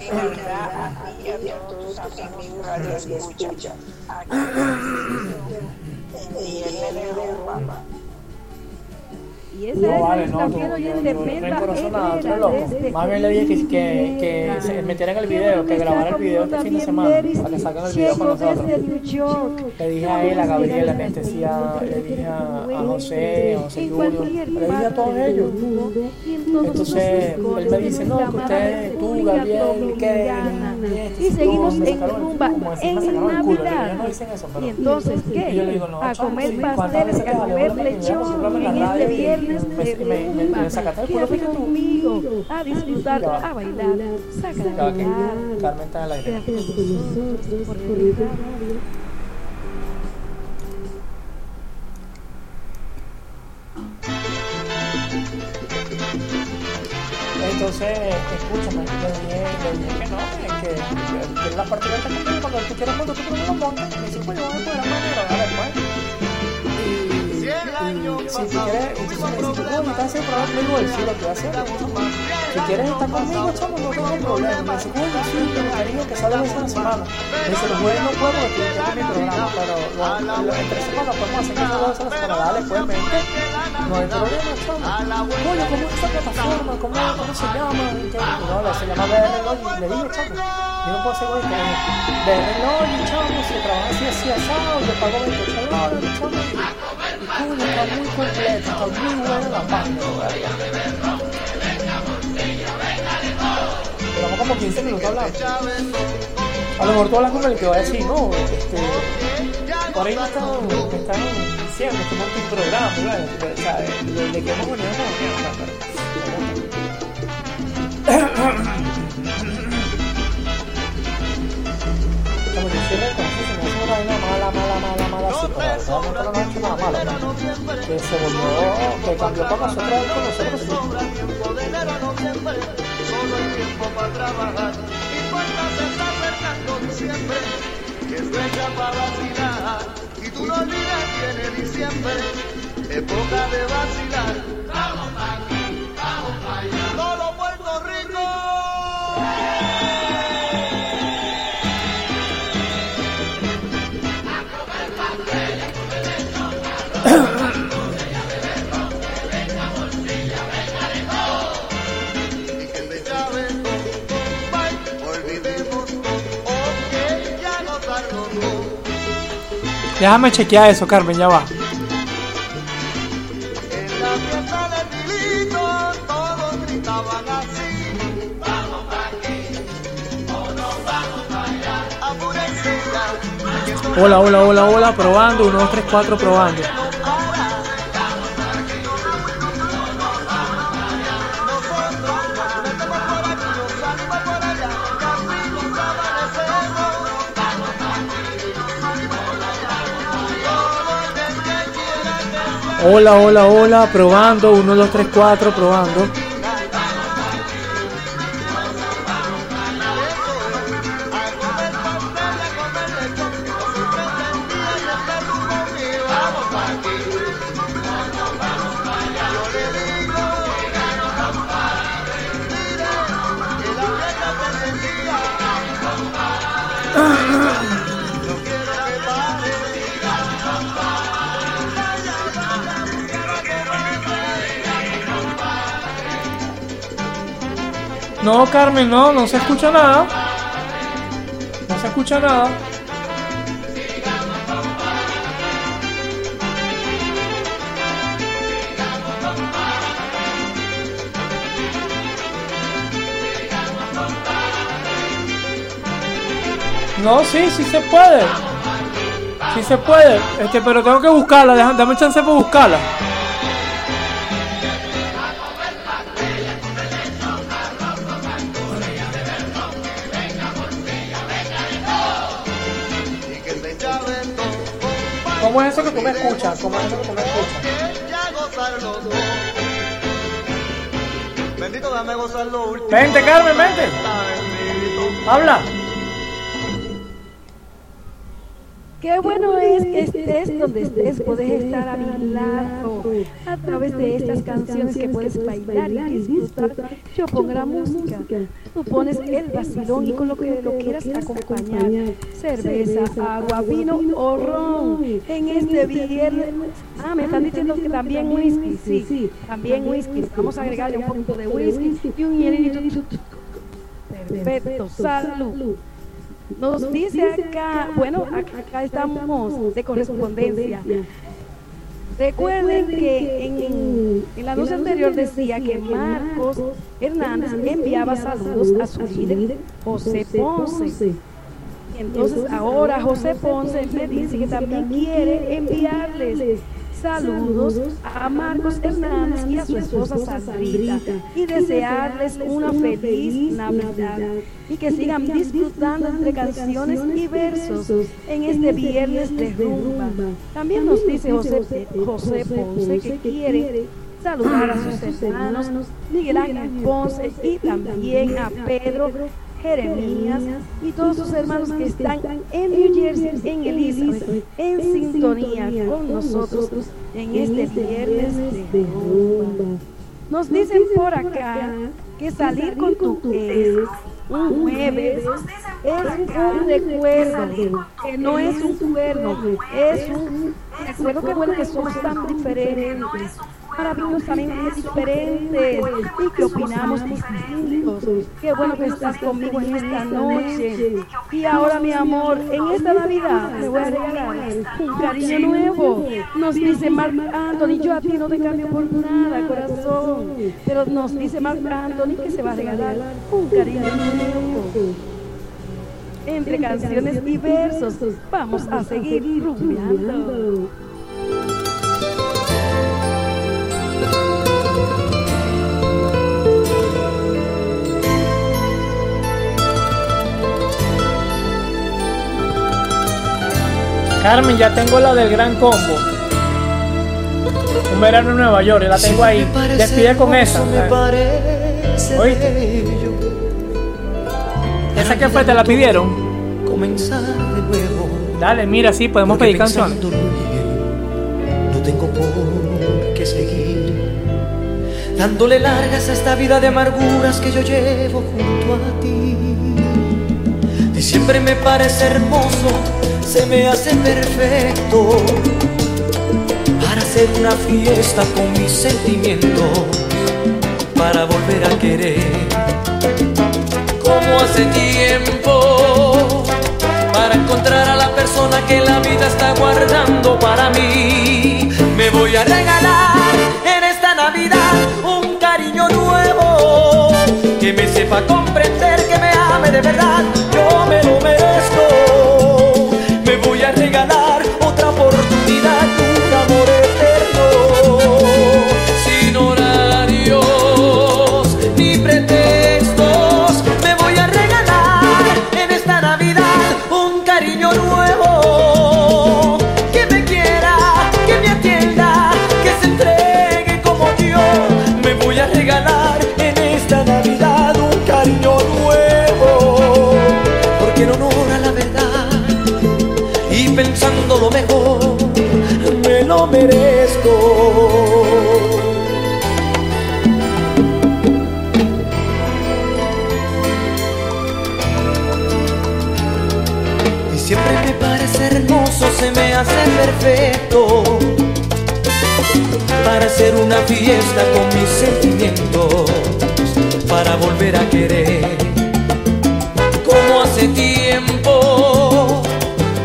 [SPEAKER 6] Deseo una feliz Navidad a ti y a todos tus amigos Radio Escucha. Aquí y el.
[SPEAKER 2] Y esa
[SPEAKER 1] No,
[SPEAKER 2] es
[SPEAKER 1] vale, no, yo,
[SPEAKER 2] Perla
[SPEAKER 1] rencoroso nada, tú eres loco. Más bien le dije que, que, que se metieran el video, que grabaran el video este fin de semana, para que saquen el video con nosotros. Le dije a él, a Gabriel, a Anestesia, le dije a, a José, a José
[SPEAKER 2] cualquier
[SPEAKER 1] le dije a todos ellos. Entonces, él me dice, no, que usted,
[SPEAKER 2] y seguimos en rumba en Navidad. Y entonces, ¿qué? A comer
[SPEAKER 1] sí, ¿cuántas
[SPEAKER 2] pasteles, a comer lechón en este viernes de rumba. Quédate conmigo a disfrutar, a bailar, saca a bailar.
[SPEAKER 1] Carmen está en el aire. Que la partida está conmigo cuando tú quieras montar tu programa, monta. Me dice, pues yo voy a poder manera, dale pues. Y, y si tú quieres, entonces me dice, tú cómo estás haciendo programa conmigo, él sí lo que hace. Si quieres estar conmigo, chamo, no tengo problema. Me dice, coño, sí, pero cariño, que sale veces a la semana. Me dice, los jueves no puedo porque estoy en mi programa, pero entre semanas podemos hacer que dos veces a la semana. Dale, pues, mente. No hay problema, chamo. Coño, ¿cómo es esta plataforma? ¿Cómo, cómo se llama? ¿Y no, se llama BR Logic. Le dije, chamo, yo no puedo hacer dije, BR Logic, chamo, si trabaja así, así, asado, le pago 28 dólares, chamo. Y, coño, está muy completa, está muy buena la página. Llevamos como 15 minutos hablando. A lo mejor tú hablas con el que va a decir, no, este, por ahí me están diciendo que monte un programa, ¿verdad? O sea, que hemos venido con mierda, pero... Como reconocido, se me hace una vaina mala, mala, mala, mala, nos ¿no? Que se volvió, que cambió con nosotros, con nosotros, sí.
[SPEAKER 11] solo tiempo para trabajar. Y cuando se está es fecha para vacilar. Y tú no olvides, viene diciembre, época de vacilar. Vamos aquí, vamos para allá. Solo Puerto Rico. Y
[SPEAKER 1] Déjame chequear eso, Carmen, ya va. Hola, hola, hola, hola, probando, 1, 2, 3, 4, probando. Hola, hola, hola, probando, 1, 2, 3, 4, probando. Carmen, no, no se escucha nada. No se escucha nada. No, sí, sí se puede. Sí se puede. Este, pero tengo que buscarla. Dame chance para buscarla. Vente, Carmen, vente. Habla.
[SPEAKER 2] Qué bueno es que estés donde estés, puedes estar a mi lado a través de estas canciones que puedes bailar y disfrutar. Yo pongo la música, tú pones el vacilón y con lo que lo quieras acompañar, cerveza, agua, vino o ron. En este viernes, ah, me están diciendo que también whisky, sí, también whisky. Vamos a agregarle un poquito de whisky y un hielito. Perfecto, salud. Nos dice acá, bueno, acá estamos de correspondencia. Recuerden que en, en la noche anterior decía que Marcos Hernández enviaba saludos a su líder José Ponce. Entonces ahora José Ponce me dice que también quiere enviarles saludos a Marcos Hernández y a su esposa Sandrita. Y desearles una feliz Navidad. Y que sigan disfrutando entre canciones y versos en este viernes de rumba. También nos dice José, José Ponce que quiere saludar a sus hermanos Miguel Ángel Ponce y también a Pedro Jeremías y todos sus hermanos que están en New Jersey, en Elizabeth, en sintonía con nosotros en este viernes de rumba. Nos dicen por acá que salir con tu ex un jueves es un recuerdo, que no es un cuerno, es un recuerdo que bueno que somos tan diferentes maravillosamente diferentes y que opinamos distintos. Qué bueno que estás conmigo en esta noche. Y ahora, mi amor, en esta Navidad me voy a regalar un cariño nuevo. Nos dice Mark Anthony, yo a ti no te cambio por nada, corazón. Pero nos dice Mark Anthony que se va a regalar un cariño nuevo. Entre canciones y versos, vamos a seguir rumbeando.
[SPEAKER 1] Carmen, ya tengo la del gran combo. Un verano en Nueva York, la tengo ahí. Despide con esa. ¿Oíste? ¿Esa que fue? ¿Te la pidieron?
[SPEAKER 10] Comenzar de nuevo.
[SPEAKER 1] Dale, mira, sí, podemos pedir canciones.
[SPEAKER 10] No tengo por qué seguir dándole largas a esta vida de amarguras que yo llevo junto a ti. Diciembre me parece hermoso, se me hace perfecto para hacer una fiesta con mis sentimientos, para volver a querer como hace tiempo para encontrar a la persona que la vida está guardando para mí. Sepa comprender, que me ame de verdad. hace perfecto para hacer una fiesta con mis sentimientos, para volver a querer como hace tiempo,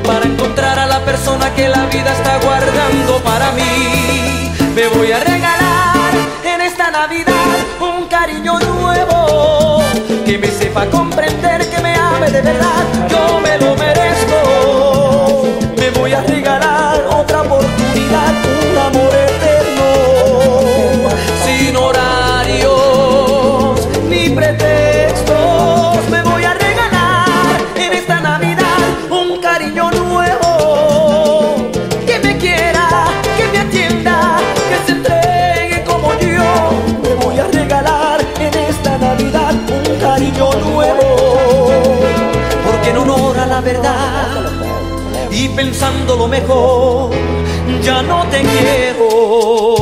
[SPEAKER 10] para encontrar a la persona que la vida está guardando para mí. Me voy a regalar en esta Navidad un cariño nuevo que me sepa comprender, que me ame de verdad, yo me lo merezco voy a llegar pensando lo mejor, ya no te quiero.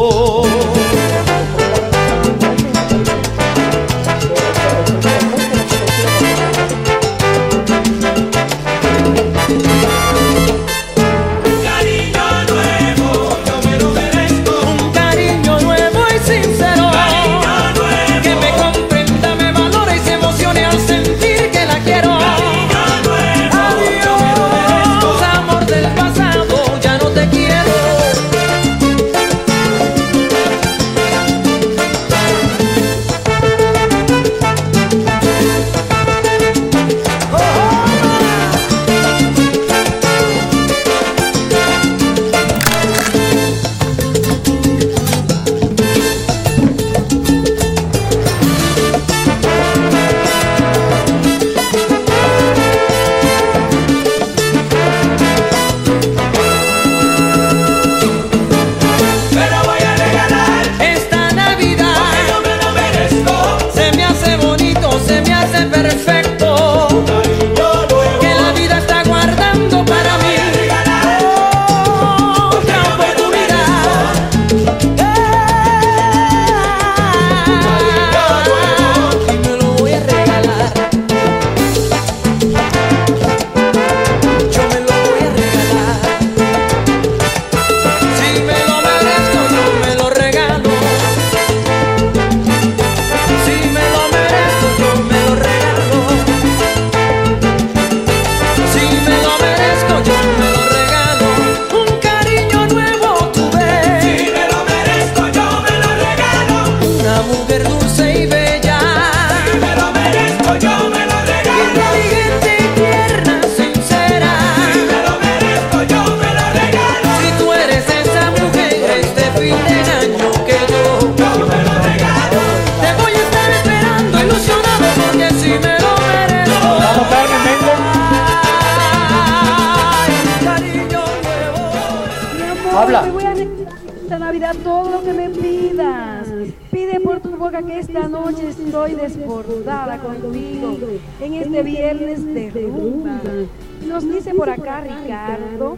[SPEAKER 2] acá Ricardo,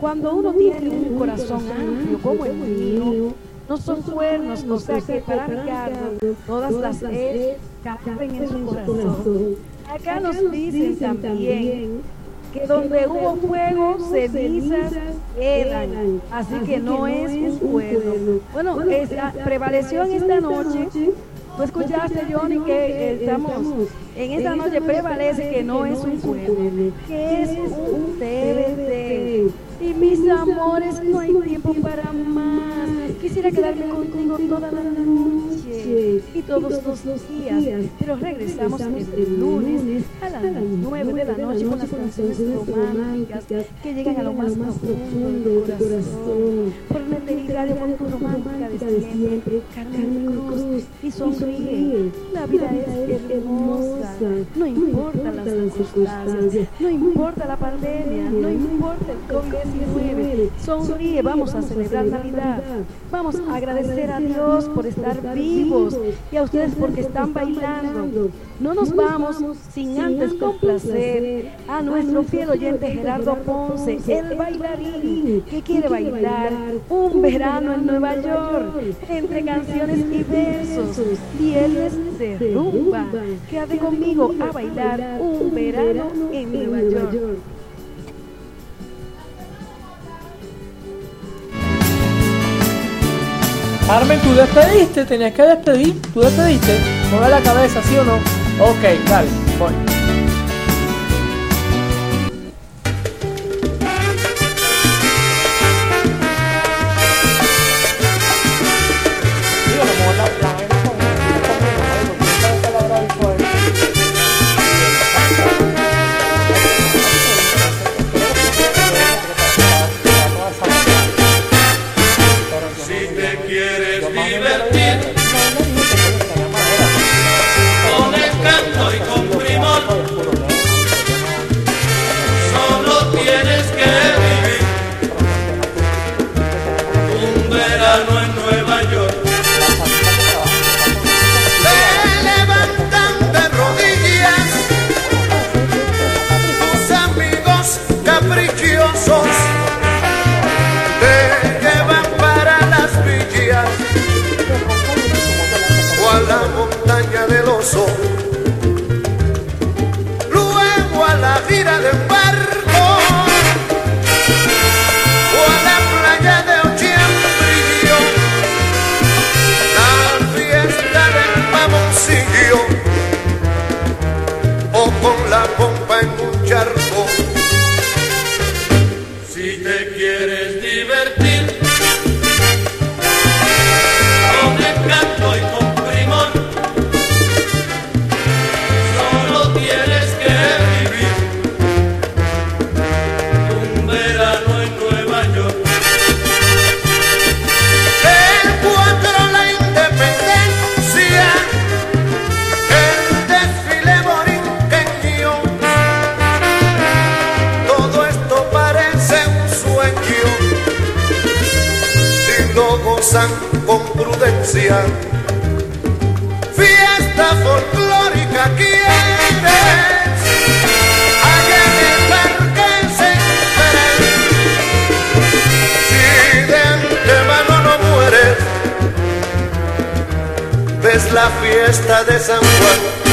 [SPEAKER 2] cuando uno tiene un corazón amplio como el mío, no son cuernos, o sea que para Ricardo. Todas las es caben en su corazón. Acá nos dicen también que donde hubo fuego, cenizas eran, así que no es un cuerno. Bueno, esa ah, prevaleció en esta noche Tú escuchaste, Johnny, que eh, estamos en esta noche prevalece que no es un juego, que es un TBT. Y mis amores, no hay tiempo para más. Quisiera quedarme contigo toda la noche y todos los días, pero regresamos este lunes a las 9 de la noche con las canciones románticas que llegan a lo más profundo del corazón. Por una eternidad de romántica de siempre, Carmen Cruz y sonríe. La vida es hermosa, no importa las circunstancias, no importa la pandemia, no importa el COVID-19. Sonríe, vamos a celebrar Navidad. Vamos a agradecer a Dios por estar vivos y a ustedes porque están bailando. No nos vamos sin antes complacer a nuestro fiel oyente Gerardo Ponce, el bailarín que quiere bailar un verano en Nueva York entre canciones y versos. Viernes de rumba. Quédate conmigo a bailar un verano en Nueva York.
[SPEAKER 1] Carmen, tú despediste, tenías que despedir. Tú despediste. Mueve la cabeza, ¿sí o no? Ok, dale, voy.
[SPEAKER 11] Fiesta folclórica quieres, allá en el parque. Si de antemano no mueres, ves la fiesta de San Juan.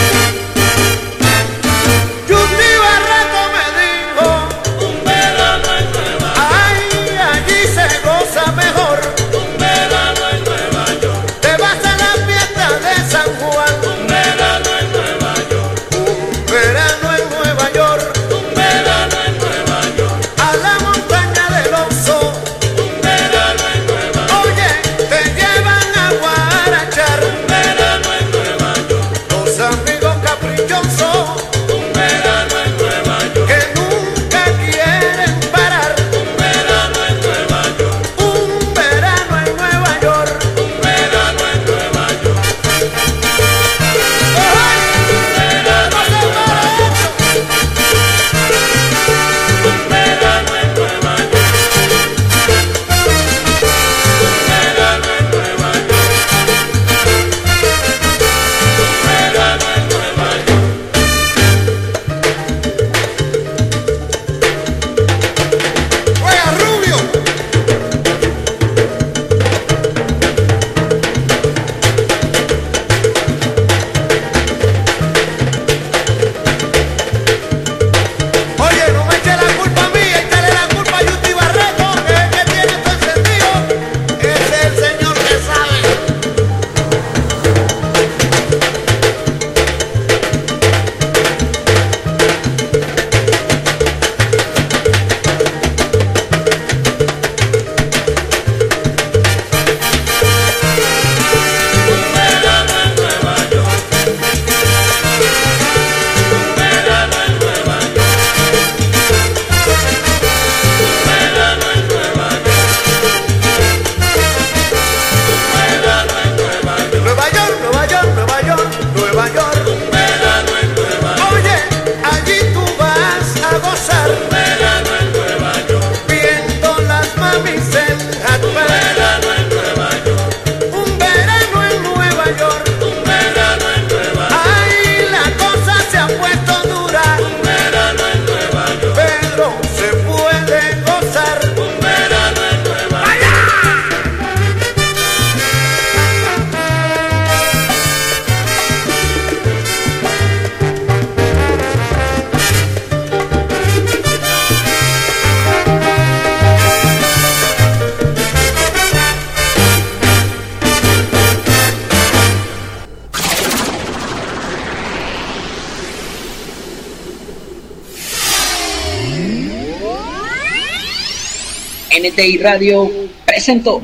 [SPEAKER 12] NTI Radio presentó.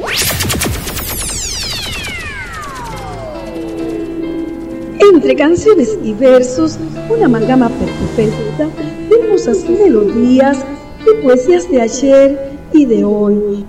[SPEAKER 2] Entre canciones y versos, una amalgama perfecta de hermosas melodías y poesías de ayer y de hoy.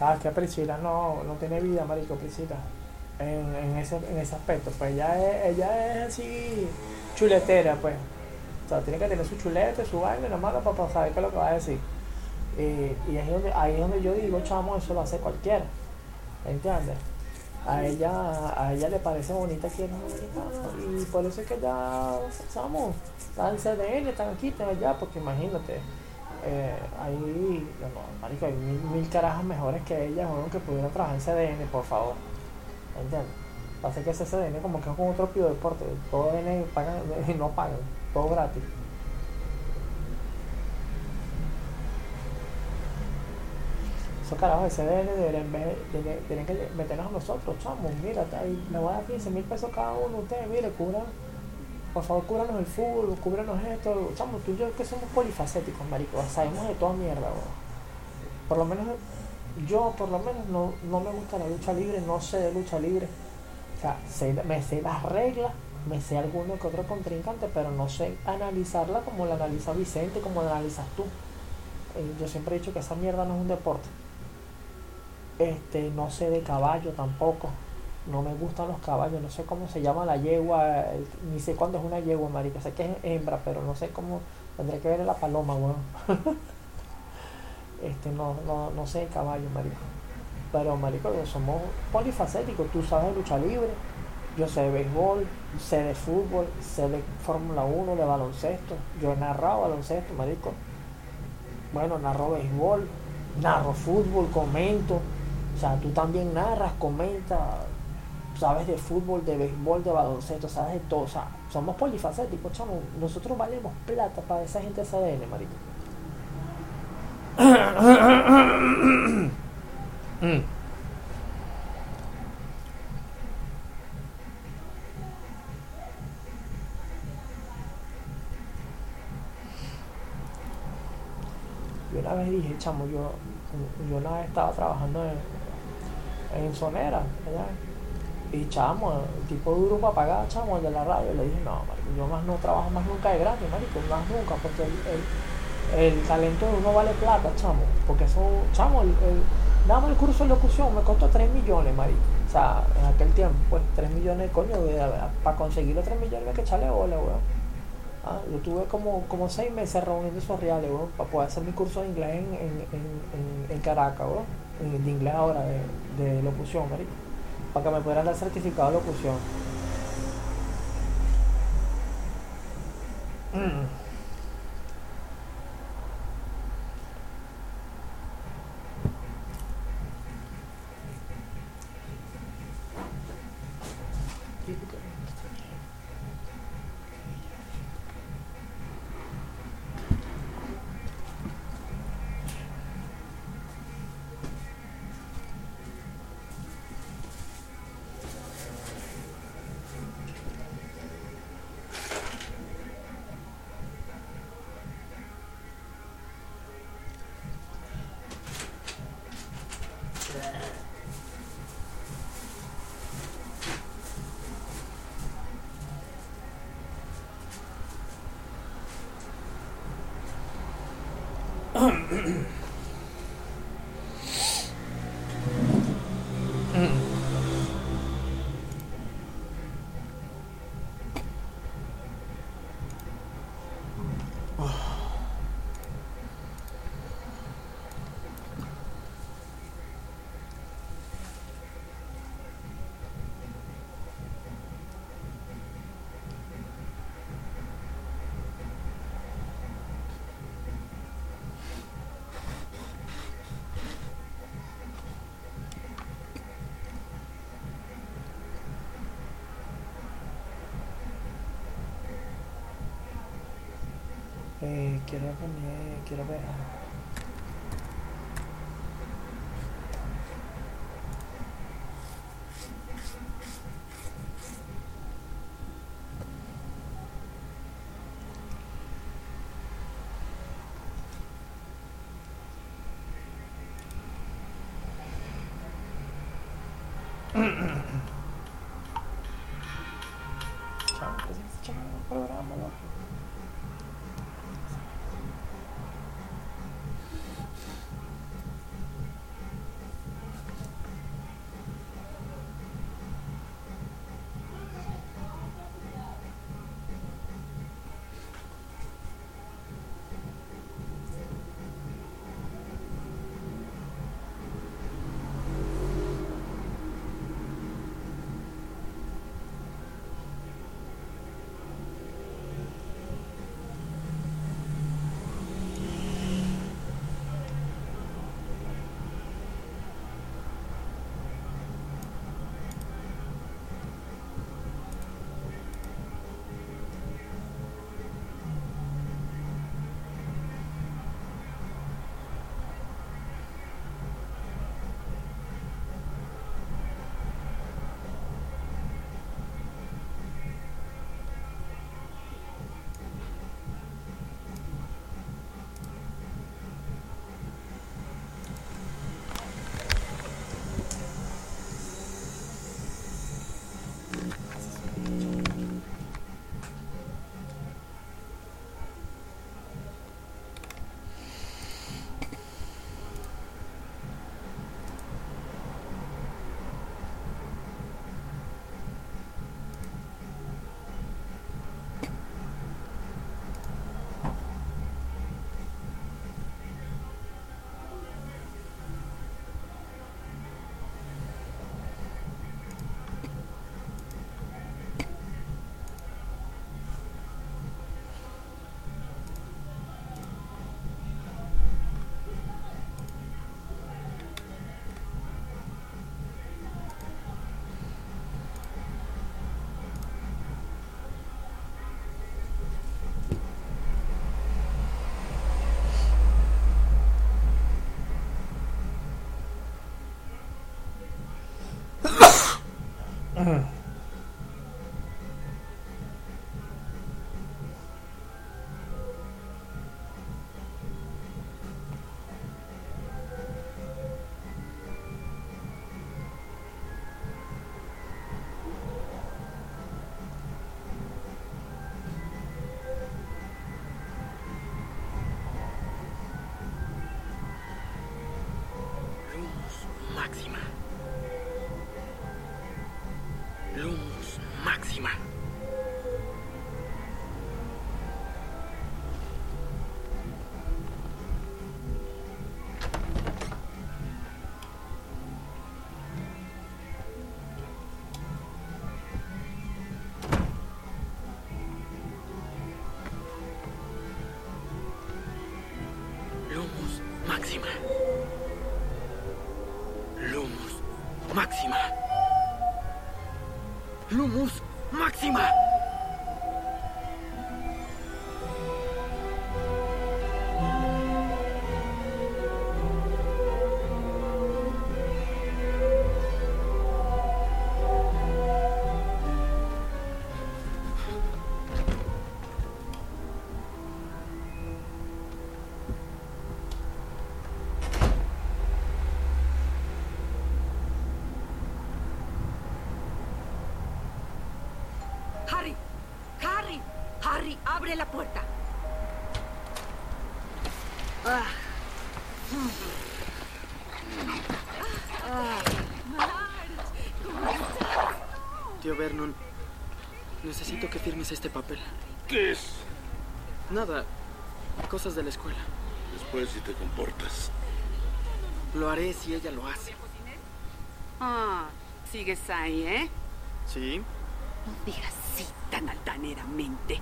[SPEAKER 1] Ah, que Priscila no, no tiene vida, marico, Priscila. En, en, ese, en ese aspecto, pues ella es, ella es así chuletera, pues. O sea, tiene que tener su chulete, su vaina, nomás para saber qué es lo que va a decir. Y, ahí, es donde, ahí es donde yo digo, chamo, eso lo hace cualquiera. ¿Entiendes? A ella, a ella le parece bonita en Dominicana. Y por eso es que ya, chamo, en CDN, están aquí, están allá, porque imagínate eh, hay, no, marico, hay mil, mil carajas mejores que ellas, bueno, que pudieran trabajar en CDN, por favor. ¿Entiendes? Pasa que ese CDN como que es como otro de deporte, todo N pagan, no pagan, todo gratis. Esos carajos de CDN deberían, deberían que meternos a nosotros, chamos, mira, ahí, me voy a dar 15 mil pesos cada uno, ustedes, mire, cubran por favor, cúbranos el fútbol, cúbranos esto. Chamo, tú y yo que somos polifacéticos, marico, sabemos de toda mierda, bro. Por lo menos, yo por lo menos no, no me gusta la lucha libre, no sé de lucha libre. O sea, me sé las reglas, me sé alguno que otro contrincante, pero no sé analizarla como la analiza Vicente, como la analizas tú. Eh, yo siempre he dicho que esa mierda no es un deporte. Este, no sé de caballo tampoco no me gustan los caballos, no sé cómo se llama la yegua, ni sé cuándo es una yegua, marico, sé que es hembra, pero no sé cómo, tendré que ver la paloma, weón. este, no, no, no sé caballo, marico. Pero, marico, somos polifacéticos, tú sabes lucha libre, yo sé de béisbol, sé de fútbol, sé de Fórmula 1, de baloncesto, yo he narrado baloncesto, marico. Bueno, narro béisbol, narro fútbol, comento, o sea, tú también narras, comentas, sabes de fútbol, de béisbol, de baloncesto, sabes de todo. O sea, somos polifacéticos, chamo. Nosotros valemos plata para esa gente de CDN, marico. Yo una vez dije, chamo, yo, yo una vez estaba trabajando en, en Sonera, allá y chamo, el tipo duro para pagar, chamo, el de la radio. Le dije, no, marico, yo más no trabajo más nunca de gratis, marico, más nunca, porque el, el, talento de uno vale plata, chamo. Porque eso, chamo, el, el, el curso de locución me costó 3 millones, marico. O sea, en aquel tiempo, pues 3 millones, coño, para conseguir los 3 millones hay que echarle bola, weón. Ah, yo tuve como, como 6 meses reuniendo esos reales, weón, para poder hacer mi curso de inglés en, en, en, en Caracas, weón. De inglés ahora, de, de locución, marico. Para que me pudieran dar certificado de locución. Mm. Eh, quiero poner, quiero ver. Chao,
[SPEAKER 13] Uh-huh. máxima.
[SPEAKER 14] Abre la puerta. Ah. Ah.
[SPEAKER 13] Tío Vernon, necesito que firmes este papel.
[SPEAKER 15] ¿Qué es?
[SPEAKER 13] Nada, cosas de la escuela.
[SPEAKER 15] Después si te comportas.
[SPEAKER 13] Lo haré si ella lo hace.
[SPEAKER 14] Ah, sigues ahí, ¿eh?
[SPEAKER 13] ¿Sí?
[SPEAKER 14] No digas sí tan altaneramente.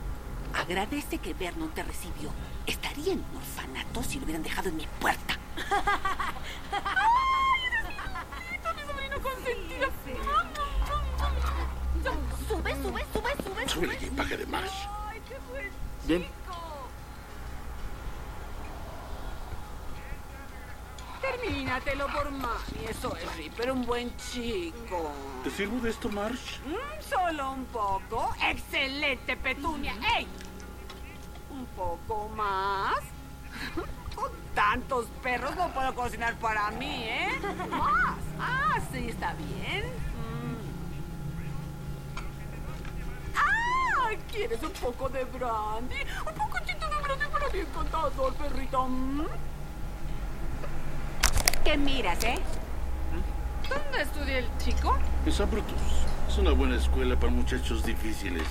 [SPEAKER 14] Agradece que Vernon te recibió. Estaría en un orfanato si lo hubieran dejado en mi puerta.
[SPEAKER 7] mi sobrino consentido. Sube, sube, sube, sube.
[SPEAKER 15] Sube el equipaje de Marsh.
[SPEAKER 13] Bien.
[SPEAKER 14] Termínatelo por mami. Eso es Ripper, un buen chico.
[SPEAKER 15] ¿Te sirvo de esto, Marsh?
[SPEAKER 14] Mm, Solo un poco. Excelente, Petunia. ¡Ey! Poco más. Con tantos perros no puedo cocinar para mí, ¿eh? Más. Ah, sí, está bien. Mm. Ah, ¿quieres un poco de brandy? Un poquitito de brandy para mi encantador, perrito. Mm. ¿Qué miras, eh? ¿Dónde estudia el chico?
[SPEAKER 15] San Brutus. Es una buena escuela para muchachos difíciles.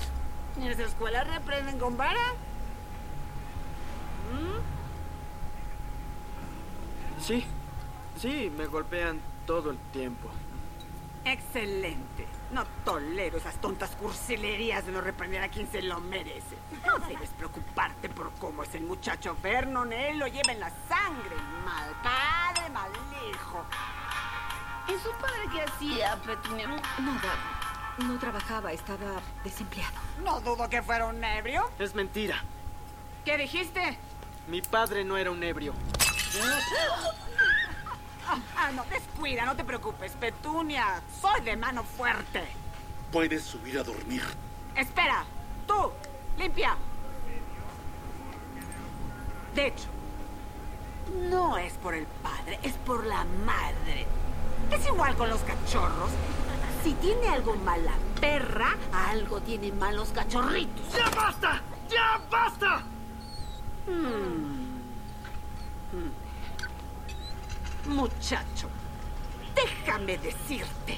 [SPEAKER 14] ¿En esa escuela reprenden con vara? ¿Mm?
[SPEAKER 13] Sí, sí, me golpean todo el tiempo.
[SPEAKER 14] Excelente. No tolero esas tontas cursilerías de no reprender a quien se lo merece. No debes preocuparte por cómo es el muchacho Vernon. Él lo lleva en la sangre. Mal padre, mal hijo.
[SPEAKER 16] ¿Y su padre qué hacía, Petunia? Nada. No trabajaba, estaba desempleado.
[SPEAKER 14] No dudo que fuera un ebrio.
[SPEAKER 13] Es mentira.
[SPEAKER 14] ¿Qué dijiste?
[SPEAKER 13] Mi padre no era un ebrio.
[SPEAKER 14] Ah, no, descuida, no te preocupes, Petunia. Soy de mano fuerte.
[SPEAKER 15] Puedes subir a dormir.
[SPEAKER 14] Espera, tú, limpia. De hecho, no es por el padre, es por la madre. Es igual con los cachorros. Si tiene algo mal la perra, algo tiene mal los cachorritos.
[SPEAKER 7] ¡Ya basta! ¡Ya basta!
[SPEAKER 14] Mm. Mm. Muchacho, déjame decirte.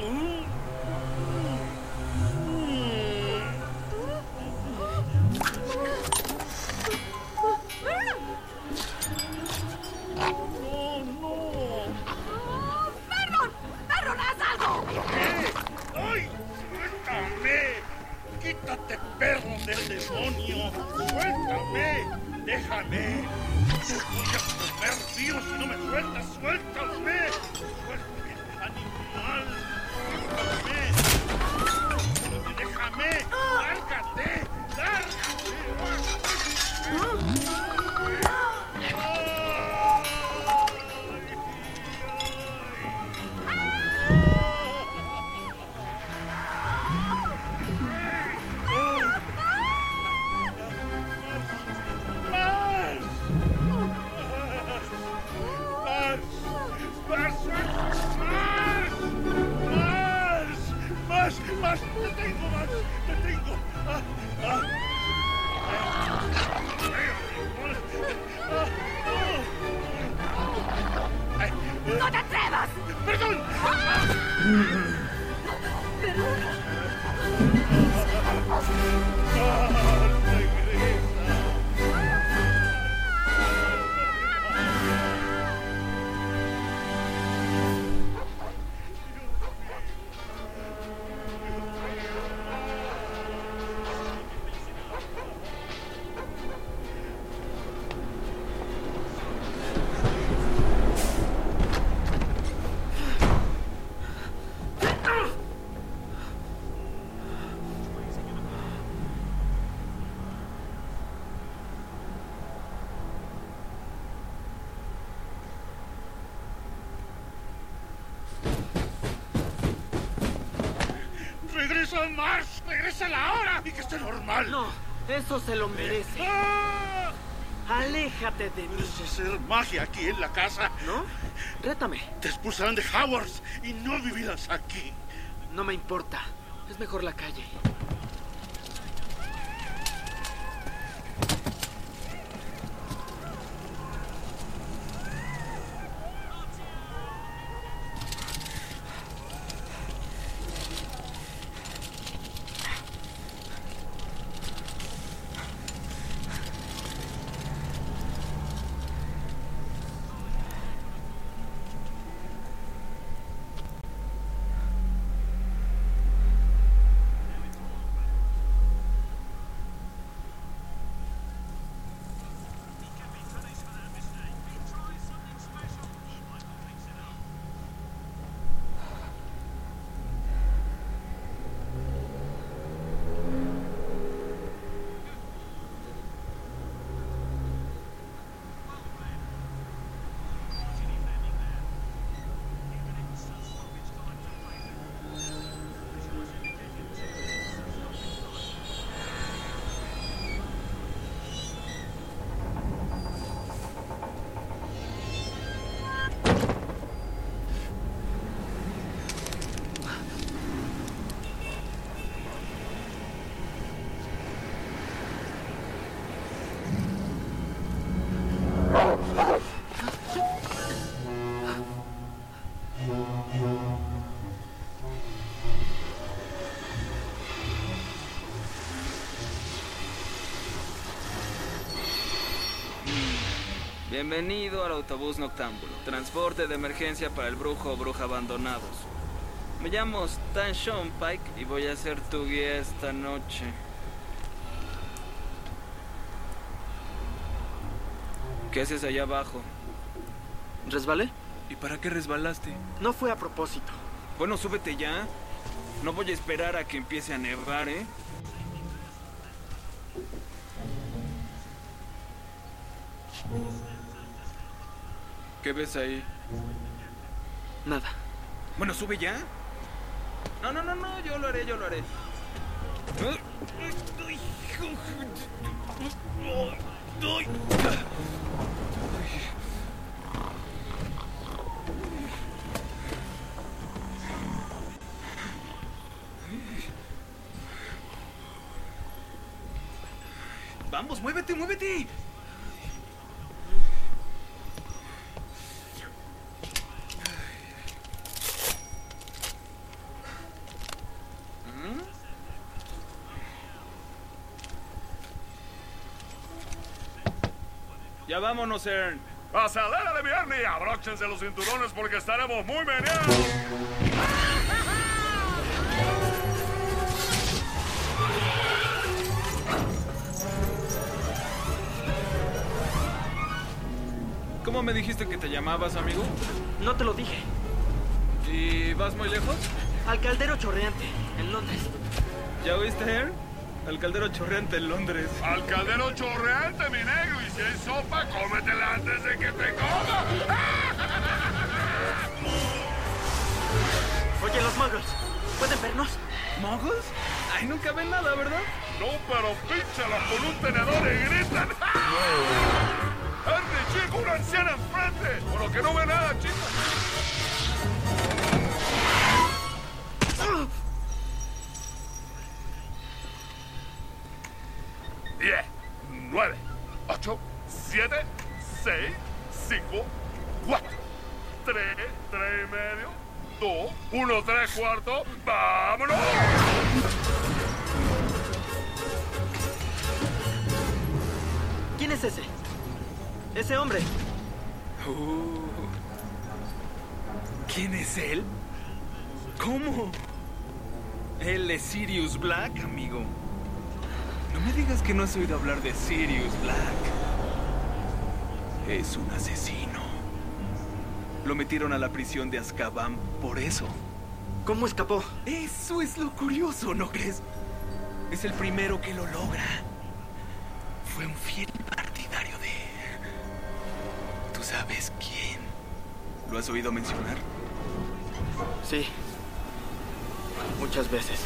[SPEAKER 15] ¡No, ¡Te voy a comer vivo si no me sueltas! ¡Suéltame, Mm-hmm. Regresa Mars, regresa la hora y que esté normal.
[SPEAKER 17] No, eso se lo merece.
[SPEAKER 15] ¡Ah!
[SPEAKER 17] Aléjate de mí.
[SPEAKER 15] Puedes hacer magia aquí en la casa.
[SPEAKER 17] ¿No? Rétame.
[SPEAKER 15] Te expulsarán de Howards y no vivirás aquí.
[SPEAKER 17] No me importa. Es mejor la calle.
[SPEAKER 18] Bienvenido al autobús noctámbulo, transporte de emergencia para el brujo o bruja abandonados. Me llamo Stan Sean Pike y voy a ser tu guía esta noche. ¿Qué haces allá abajo?
[SPEAKER 17] ¿Resbalé?
[SPEAKER 18] ¿Y para qué resbalaste?
[SPEAKER 17] No fue a propósito.
[SPEAKER 18] Bueno, súbete ya. No voy a esperar a que empiece a nevar, ¿eh? Ves ahí?
[SPEAKER 17] Nada.
[SPEAKER 18] Bueno, sube ya. No, no, no, no, yo lo haré, yo lo haré. Vamos, muévete, muévete. Ya vámonos, Ern.
[SPEAKER 19] Acelérale, viernes y abróchense los cinturones porque estaremos muy meneados.
[SPEAKER 18] ¿Cómo me dijiste que te llamabas, amigo?
[SPEAKER 17] No te lo dije.
[SPEAKER 18] ¿Y vas muy lejos?
[SPEAKER 17] Al caldero chorreante, en Londres.
[SPEAKER 18] ¿Ya oíste, Ern? Al caldero chorreante en Londres.
[SPEAKER 19] Al caldero chorreante, mi negro. Y si hay sopa, cómetela antes de que te coma.
[SPEAKER 17] Oye, los muggles, ¿pueden vernos?
[SPEAKER 18] ¿Muggles? Ay, nunca ven nada, ¿verdad?
[SPEAKER 19] No, pero pínchalos con un tenedor y gritan. ¡Henry, chico, una anciana enfrente! Por lo que no ve nada, chico. Diez, nueve, ocho, siete, seis, cinco, cuatro, tres, tres y medio, dos, uno, tres cuartos. ¡Vámonos!
[SPEAKER 17] ¿Quién es ese? Ese hombre.
[SPEAKER 18] Uh. ¿Quién es él? ¿Cómo? Él es Sirius Black, amigo. No me digas que no has oído hablar de Sirius Black. Es un asesino. Lo metieron a la prisión de Azkaban por eso.
[SPEAKER 17] ¿Cómo escapó?
[SPEAKER 18] Eso es lo curioso, ¿no crees? Es el primero que lo logra. Fue un fiel partidario de... ¿Tú sabes quién? ¿Lo has oído mencionar?
[SPEAKER 17] Sí.
[SPEAKER 13] Muchas veces.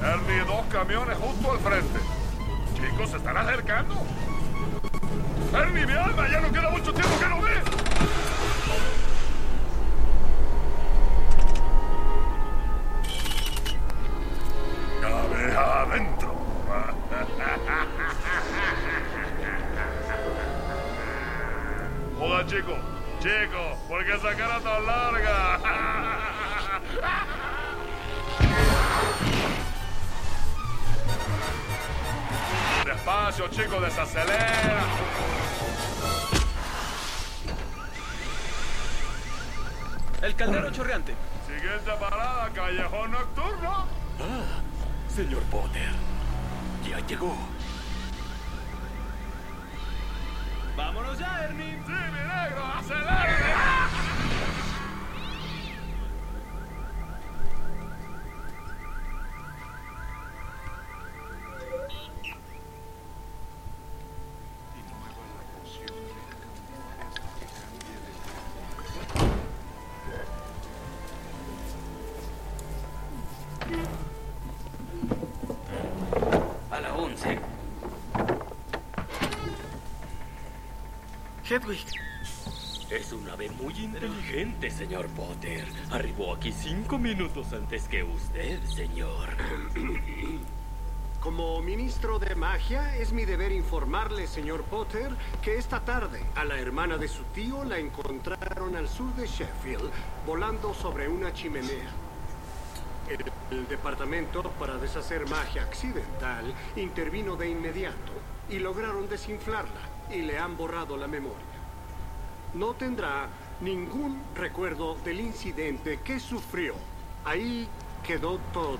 [SPEAKER 19] Ernie, dos camiones justo al frente. Chicos, se están acercando. Ernie, mi alma, ya no queda mucho tiempo que no ves.
[SPEAKER 15] Ya
[SPEAKER 13] Hedwig.
[SPEAKER 15] Es un ave muy inteligente, señor Potter. Arribó aquí cinco minutos antes que usted, señor.
[SPEAKER 20] Como ministro de magia, es mi deber informarle, señor Potter, que esta tarde a la hermana de su tío la encontraron al sur de Sheffield, volando sobre una chimenea. El, el departamento para deshacer magia accidental intervino de inmediato y lograron desinflarla y le han borrado la memoria. No tendrá ningún recuerdo del incidente que sufrió. Ahí quedó todo.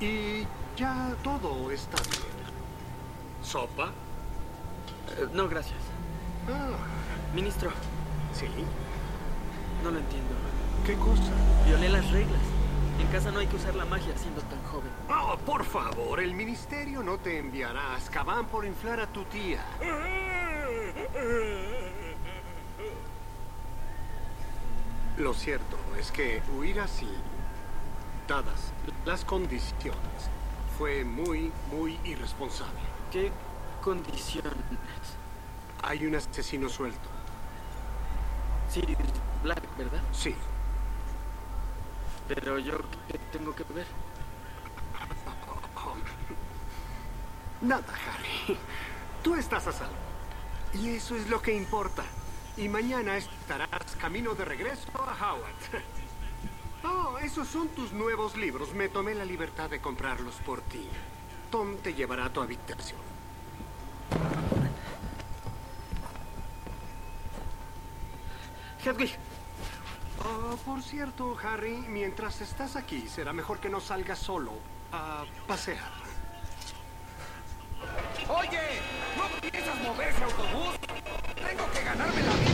[SPEAKER 20] Y ya todo está bien. ¿Sopa?
[SPEAKER 13] Eh, no, gracias.
[SPEAKER 20] Ah,
[SPEAKER 13] Ministro,
[SPEAKER 20] sí.
[SPEAKER 13] no lo entiendo.
[SPEAKER 20] ¿Qué cosa?
[SPEAKER 13] Violé las reglas. En casa no hay que usar la magia siendo tan joven.
[SPEAKER 20] Oh, por favor, el ministerio no te enviará a Azkaban por inflar a tu tía. Lo cierto es que huir así, dadas las condiciones, fue muy, muy irresponsable.
[SPEAKER 13] ¿Qué condiciones?
[SPEAKER 20] Hay un asesino suelto.
[SPEAKER 13] Sirius Black, ¿verdad?
[SPEAKER 20] Sí.
[SPEAKER 13] Pero yo, ¿qué tengo que ver?
[SPEAKER 20] Nada, Harry. Tú estás a salvo. Y eso es lo que importa. Y mañana estarás camino de regreso a Howard. Oh, esos son tus nuevos libros. Me tomé la libertad de comprarlos por ti. Tom te llevará a tu habitación.
[SPEAKER 13] Hedwig,
[SPEAKER 20] Oh, por cierto, Harry, mientras estás aquí, será mejor que no salgas solo a pasear.
[SPEAKER 3] Oye, ¿no piensas mover ese autobús? Tengo que ganarme la vida.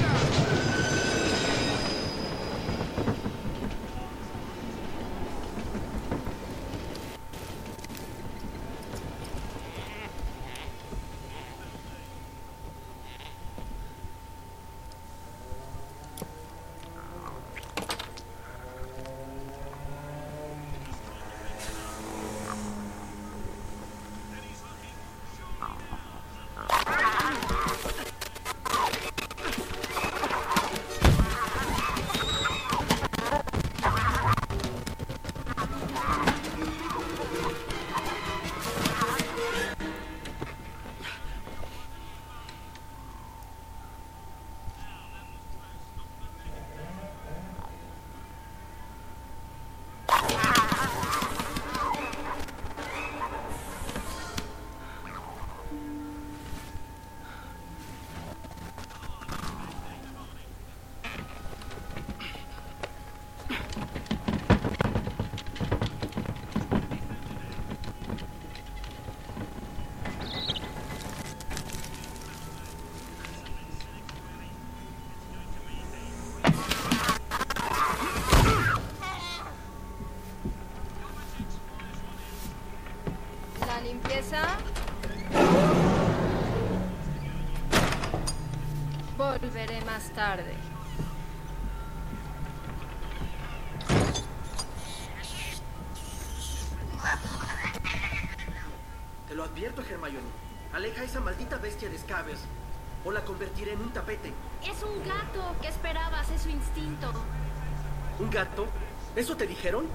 [SPEAKER 21] Veré más tarde.
[SPEAKER 13] Te lo advierto, Hermione. Aleja a esa maldita bestia de Scabbers o la convertiré en un tapete.
[SPEAKER 21] Es un gato. ¿Qué esperabas? Es su instinto.
[SPEAKER 13] ¿Un gato? ¿Eso te dijeron?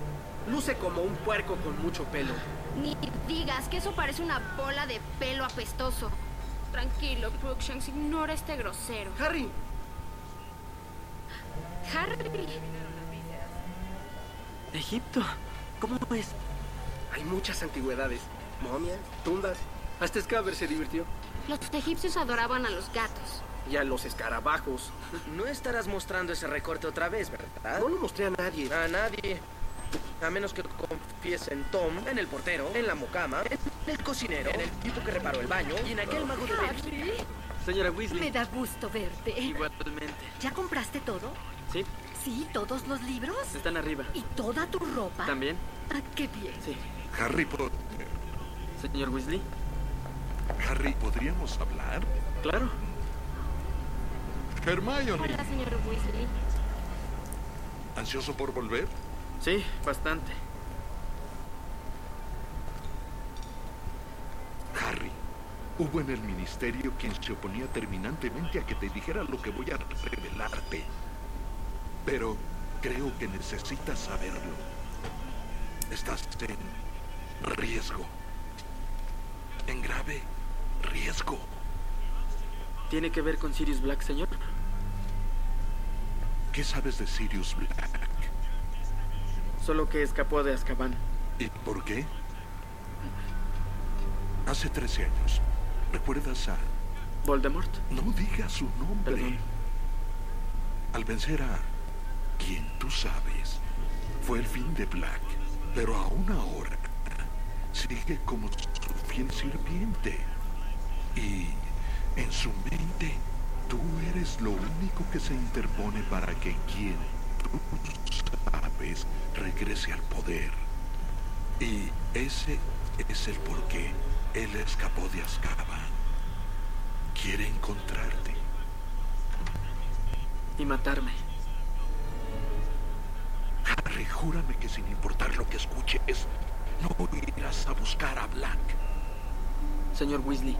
[SPEAKER 13] Luce como un puerco con mucho pelo.
[SPEAKER 21] Ni digas que eso parece una bola de pelo apestoso. Tranquilo, Crookshanks, ignora este grosero.
[SPEAKER 13] ¡Harry!
[SPEAKER 21] ¡Harry!
[SPEAKER 13] ¿Egipto? ¿Cómo es? Hay muchas antigüedades. Momias, tumbas. Hasta Scabbers se divirtió.
[SPEAKER 21] Los egipcios adoraban a los gatos.
[SPEAKER 13] Y a los escarabajos.
[SPEAKER 22] No estarás mostrando ese recorte otra vez, ¿verdad?
[SPEAKER 13] No lo mostré a nadie.
[SPEAKER 22] A nadie. A menos que confíes en Tom, en el portero, en la mocama, en el cocinero, en el tipo que reparó el baño y en aquel mago de
[SPEAKER 21] Harry,
[SPEAKER 13] Señora Weasley.
[SPEAKER 21] me da gusto verte.
[SPEAKER 22] Igualmente.
[SPEAKER 21] ¿Ya compraste todo?
[SPEAKER 13] Sí,
[SPEAKER 21] Sí, todos los libros.
[SPEAKER 13] están arriba.
[SPEAKER 21] ¿Y toda tu ropa?
[SPEAKER 13] ¿También?
[SPEAKER 21] Ah, qué bien.
[SPEAKER 13] Sí.
[SPEAKER 23] Harry Potter.
[SPEAKER 13] Señor Weasley.
[SPEAKER 23] Harry, ¿podríamos hablar?
[SPEAKER 13] Claro.
[SPEAKER 23] Hermione.
[SPEAKER 21] Hola, señor Weasley.
[SPEAKER 23] ¿Ansioso por volver?
[SPEAKER 13] Sí, bastante.
[SPEAKER 23] Harry, hubo en el ministerio quien se oponía terminantemente a que te dijera lo que voy a revelarte. Pero creo que necesitas saberlo. Estás en riesgo. En grave riesgo.
[SPEAKER 13] ¿Tiene que ver con Sirius Black, señor?
[SPEAKER 23] ¿Qué sabes de Sirius Black?
[SPEAKER 13] Solo que escapó de Azkaban.
[SPEAKER 23] ¿Y por qué? Hace 13 años. ¿Recuerdas a...?
[SPEAKER 13] ¿Voldemort?
[SPEAKER 23] No digas su nombre.
[SPEAKER 13] Perdón.
[SPEAKER 23] Al vencer a quien tú sabes, fue el fin de Black. Pero aún ahora sigue como su fiel sirviente. Y en su mente, tú eres lo único que se interpone para que quien tú sabes regrese al poder. Y ese es el por qué él escapó de Azkaban. Quiere encontrarte.
[SPEAKER 13] Y matarme.
[SPEAKER 23] Harry, júrame que sin importar lo que escuches, no irás a buscar a Black.
[SPEAKER 13] Señor Weasley,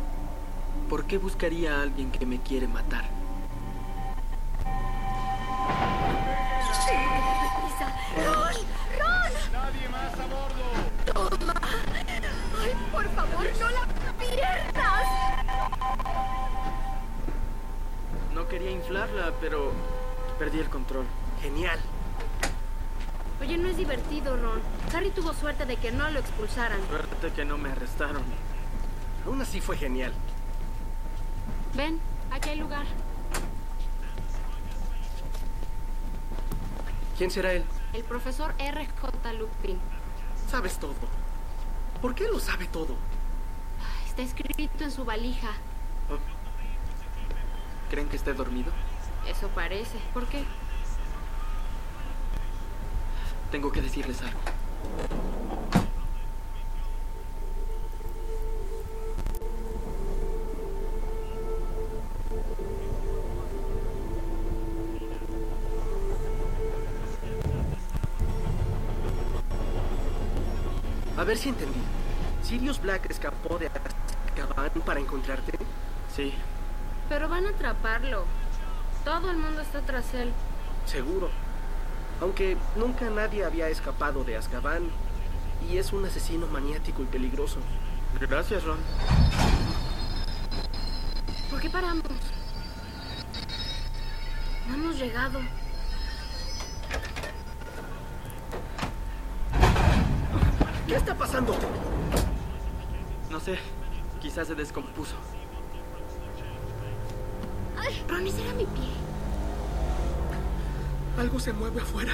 [SPEAKER 13] ¿por qué buscaría a alguien que me quiere matar? Inflarla, pero perdí el control. Genial.
[SPEAKER 21] Oye, no es divertido, Ron. Harry tuvo suerte de que no lo expulsaran.
[SPEAKER 13] Suerte que no me arrestaron. Aún así fue genial.
[SPEAKER 21] Ven, aquí hay lugar.
[SPEAKER 13] ¿Quién será él?
[SPEAKER 21] El profesor R.J. Lupin.
[SPEAKER 13] Sabes todo. ¿Por qué lo sabe todo?
[SPEAKER 21] Está escrito en su valija.
[SPEAKER 13] ¿Creen que esté dormido?
[SPEAKER 21] Eso parece. ¿Por qué?
[SPEAKER 13] Tengo que decirles algo. A ver si entendí. ¿Sirius Black escapó de Azkaban para encontrarte? Sí,
[SPEAKER 21] Pero van a atraparlo. Todo el mundo está tras él.
[SPEAKER 13] seguro. Aunque nunca nadie había escapado de Azkaban. Y es un asesino maniático y peligroso. Gracias, Ron.
[SPEAKER 21] ¿Por qué paramos? No hemos llegado.
[SPEAKER 13] ¿Qué está pasando? No sé. Quizás se descompuso.
[SPEAKER 21] ¡Ay! Ron, ese era mi pie.
[SPEAKER 13] Algo se mueve afuera.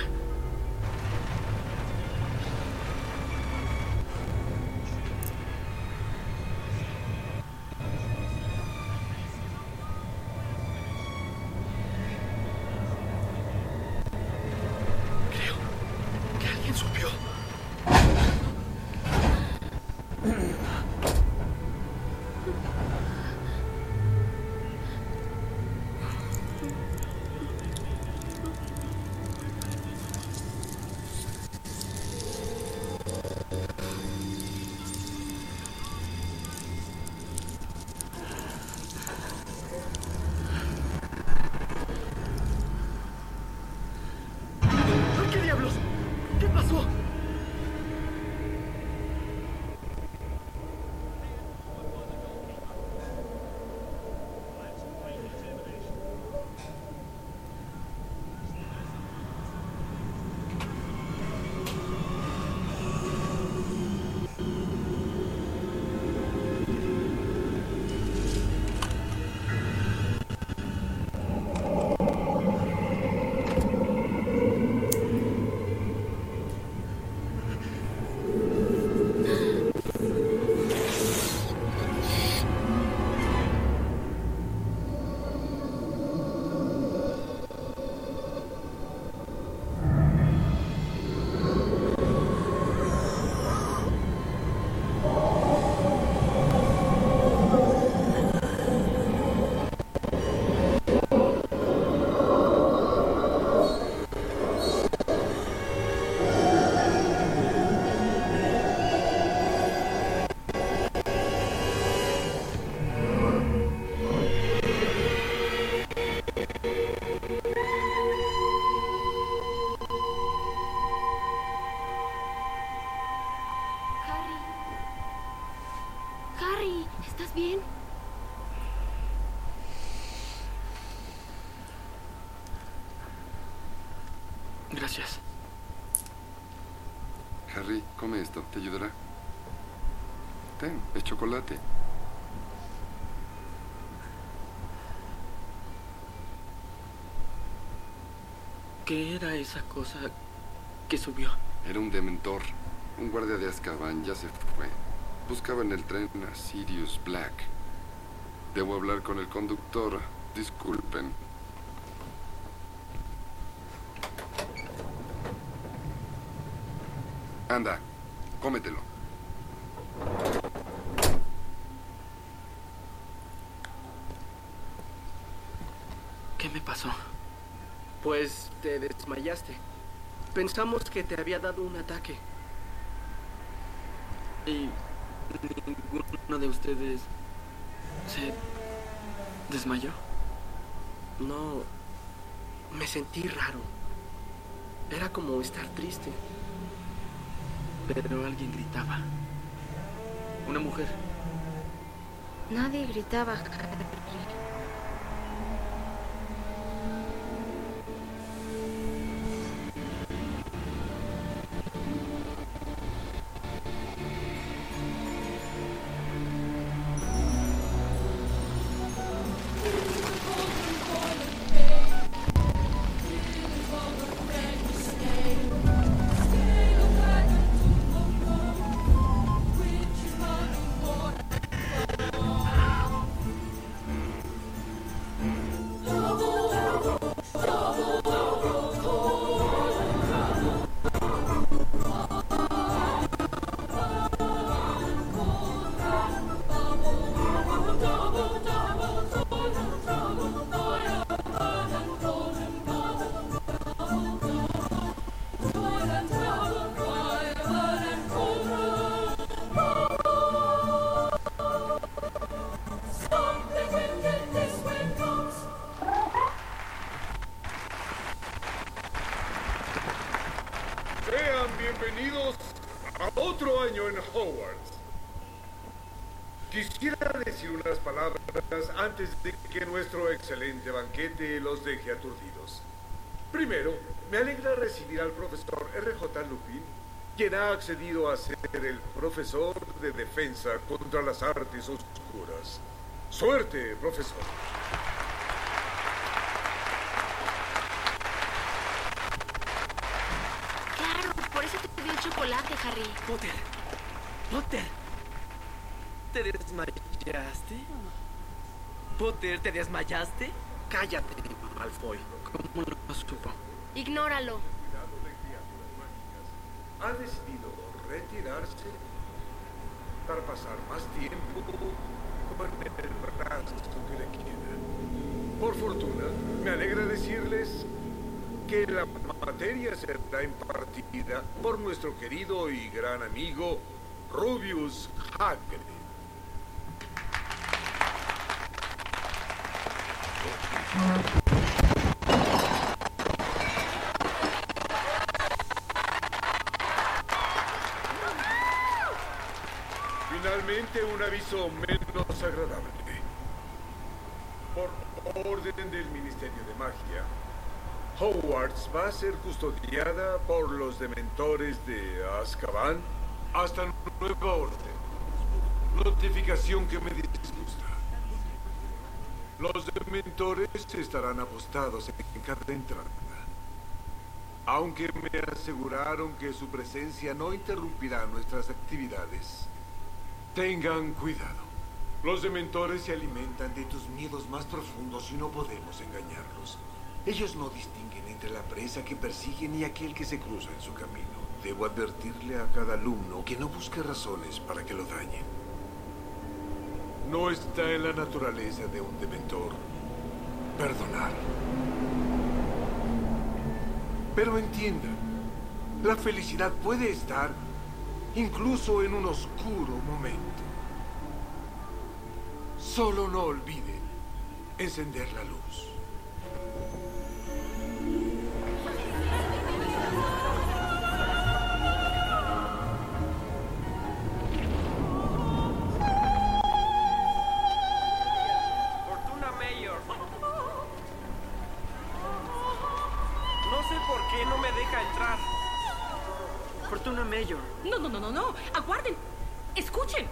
[SPEAKER 24] Come esto, te ayudará. Ten, es chocolate.
[SPEAKER 13] ¿Qué era esa cosa que subió?
[SPEAKER 24] Era un dementor, un guardia de Azkaban, ya se fue. Buscaba en el tren a Sirius Black. Debo hablar con el conductor. Disculpen. Anda, cómetelo.
[SPEAKER 13] ¿Qué me pasó? Pues te desmayaste. Pensamos que te había dado un ataque. Y ninguno de ustedes se desmayó. No, me sentí raro. Era como estar triste. Pero alguien gritaba. Una mujer.
[SPEAKER 21] Nadie gritaba.
[SPEAKER 25] Quien ha accedido a ser el profesor de defensa contra las artes oscuras. Suerte, profesor.
[SPEAKER 21] Claro, por eso te dio el chocolate, Harry.
[SPEAKER 13] Potter. Potter. ¿Te desmayaste? Potter, ¿te desmayaste? Cállate, Malfoy. ¿Cómo lo supo?
[SPEAKER 21] Ignóralo.
[SPEAKER 25] Ha decidido retirarse para pasar más tiempo con el brazo que le queda. Por fortuna, me alegra decirles que la materia será impartida por nuestro querido y gran amigo Rubius Hagrid. Un aviso menos agradable. Por orden del Ministerio de Magia, Hogwarts va a ser custodiada por los dementores de Azkaban hasta nueva orden. Notificación que me disgusta. Los dementores estarán apostados en cada entrada. Aunque me aseguraron que su presencia no interrumpirá nuestras actividades, tengan cuidado. Los dementores se alimentan de tus miedos más profundos y no podemos engañarlos. Ellos no distinguen entre la presa que persiguen y aquel que se cruza en su camino. Debo advertirle a cada alumno que no busque razones para que lo dañen. No está en la naturaleza de un dementor perdonar. Pero entiendan, la felicidad puede estar incluso en un oscuro momento. Solo no olviden encender la luz.
[SPEAKER 22] No sé por qué no me deja entrar. Fortuna Mayor.
[SPEAKER 26] No, no, no, no, no. Aguarden. Escuchen.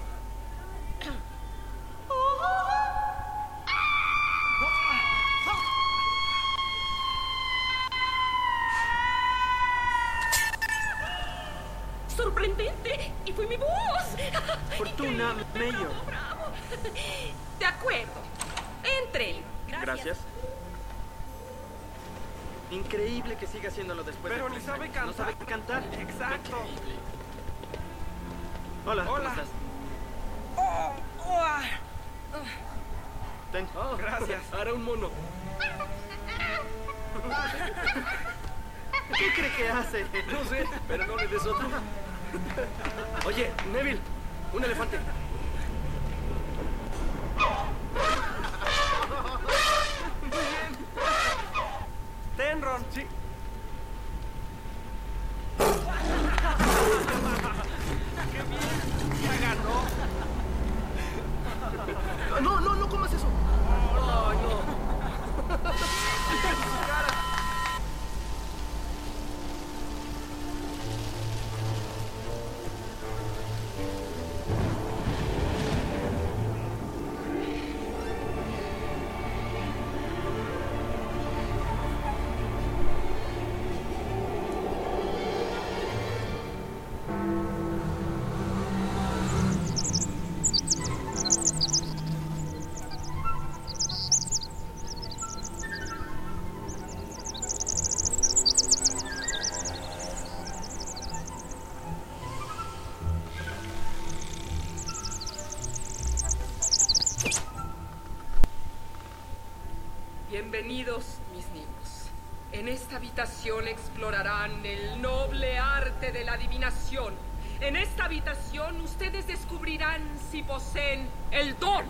[SPEAKER 26] Bienvenidos, mis niños. En esta habitación explorarán el noble arte de la adivinación. En esta habitación ustedes descubrirán si poseen el don.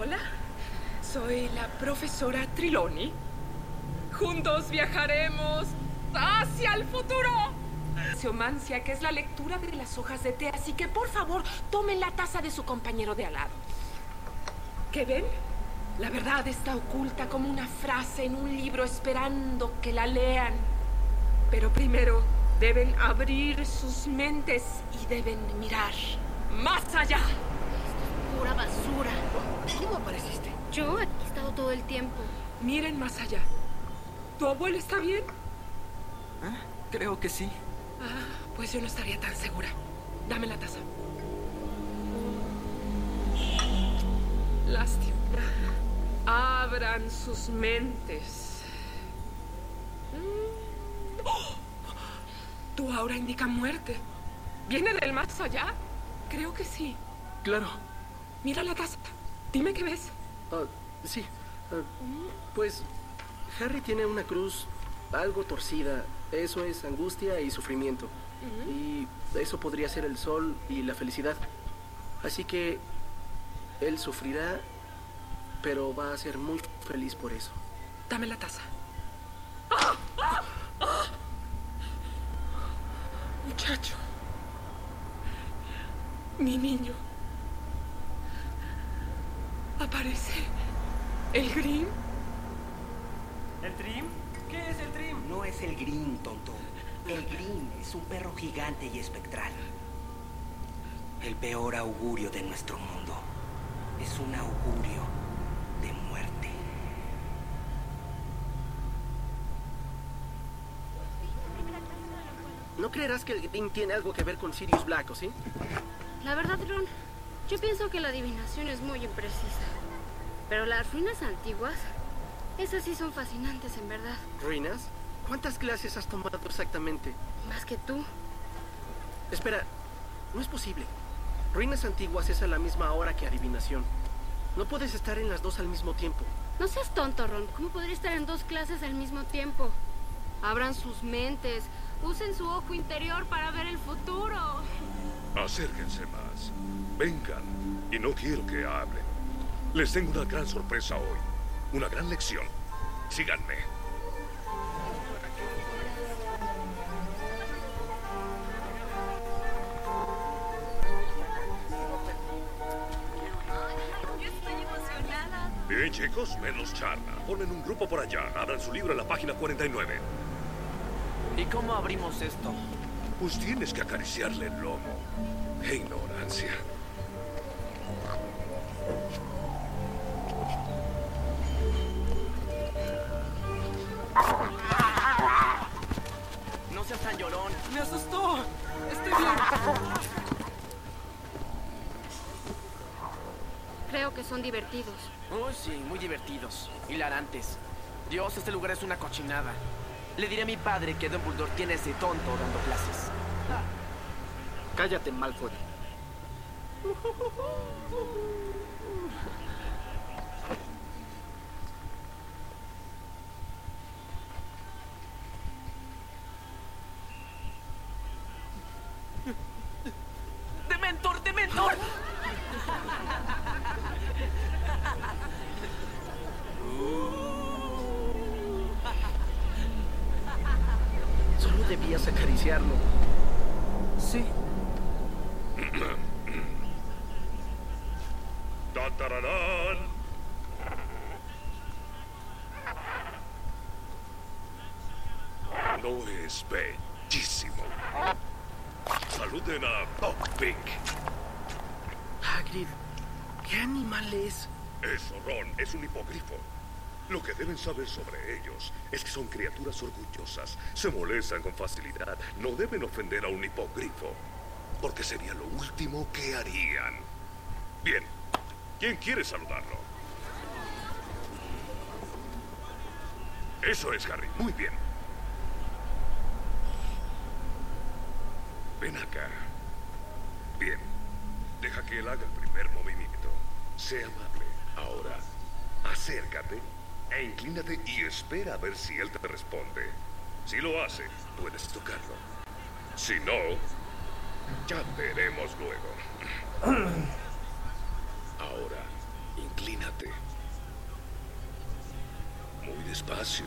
[SPEAKER 26] Hola, soy la profesora Triloni. Juntos viajaremos hacia el futuro. Seomancia, que es la lectura de las hojas de té, así que por favor tomen la taza de su compañero de al lado. ¿Qué ven? La verdad está oculta como una frase en un libro esperando que la lean. Pero primero deben abrir sus mentes y deben mirar más allá.
[SPEAKER 21] Pura basura.
[SPEAKER 22] ¿Cómo apareciste?
[SPEAKER 21] Yo aquí he estado todo el tiempo.
[SPEAKER 26] Miren más allá. ¿Tu abuelo está bien?
[SPEAKER 17] Creo que sí.
[SPEAKER 26] Ah, pues yo no estaría tan segura. Dame la taza. Lástima. Abran sus mentes. Mm. ¡Oh! Tu aura indica muerte. ¿Viene del más allá? Creo que sí.
[SPEAKER 22] Claro.
[SPEAKER 26] Mira la taza. Dime qué ves.
[SPEAKER 22] Ah, sí. Ah, pues Harry tiene una cruz algo torcida. Eso es angustia y sufrimiento. Y eso podría ser el sol y la felicidad. Así que él sufrirá, pero va a ser muy feliz por eso.
[SPEAKER 26] Dame la taza. Muchacho. Mi niño. Aparece. ¿El Grim?
[SPEAKER 17] ¿El Trim? ¿Qué es el Trim?
[SPEAKER 27] No es el Green, tonto. El Green es un perro gigante y espectral. El peor augurio de nuestro mundo. Es un augurio de muerte.
[SPEAKER 22] No creerás que el Green tiene algo que ver con Sirius Black, ¿o sí?
[SPEAKER 21] La verdad, Ron, yo pienso que la adivinación es muy imprecisa. Pero las ruinas antiguas, esas sí son fascinantes en verdad.
[SPEAKER 22] ¿Ruinas? ¿Cuántas clases has tomado exactamente?
[SPEAKER 21] Más que tú.
[SPEAKER 22] Espera, no es posible. Ruinas antiguas es a la misma hora que adivinación. No puedes estar en las dos al mismo tiempo.
[SPEAKER 21] No seas tonto, Ron. ¿Cómo podría estar en dos clases al mismo tiempo? Abran sus mentes. Usen su ojo interior para ver el futuro.
[SPEAKER 3] Acérquense más. Vengan. Y no quiero que hablen. Les tengo una gran sorpresa hoy. Una gran lección. Síganme. Bien, chicos, menos charla. Formen un grupo por allá. Abran su libro en la página 49.
[SPEAKER 17] ¿Y cómo abrimos esto?
[SPEAKER 3] Pues tienes que acariciarle el lomo. ¡Qué ignorancia!
[SPEAKER 17] No seas tan llorón. ¡Me asustó! Estoy bien.
[SPEAKER 21] Creo que son divertidos.
[SPEAKER 17] Oh, sí, muy divertidos. Hilarantes. Dios, este lugar es una cochinada. Le diré a mi padre que Dumbledore tiene ese tonto dando clases.
[SPEAKER 22] Cállate, Malfoy.
[SPEAKER 3] bellísimo. Saluden a Buckbeak.
[SPEAKER 22] Hagrid, ¿qué animal es?
[SPEAKER 3] Eso, Ron, es un hipogrifo. Lo que deben saber sobre ellos es que son criaturas orgullosas. Se molestan con facilidad. No deben ofender a un hipogrifo, porque sería lo último que harían. Bien, ¿quién quiere saludarlo? Eso es, Harry. Muy bien. Ven acá. Bien. Deja que él haga el primer movimiento. Sé amable. Ahora, acércate e inclínate y espera a ver si él te responde. Si lo hace, puedes tocarlo. Si no, ya veremos luego. Ahora, inclínate. Muy despacio.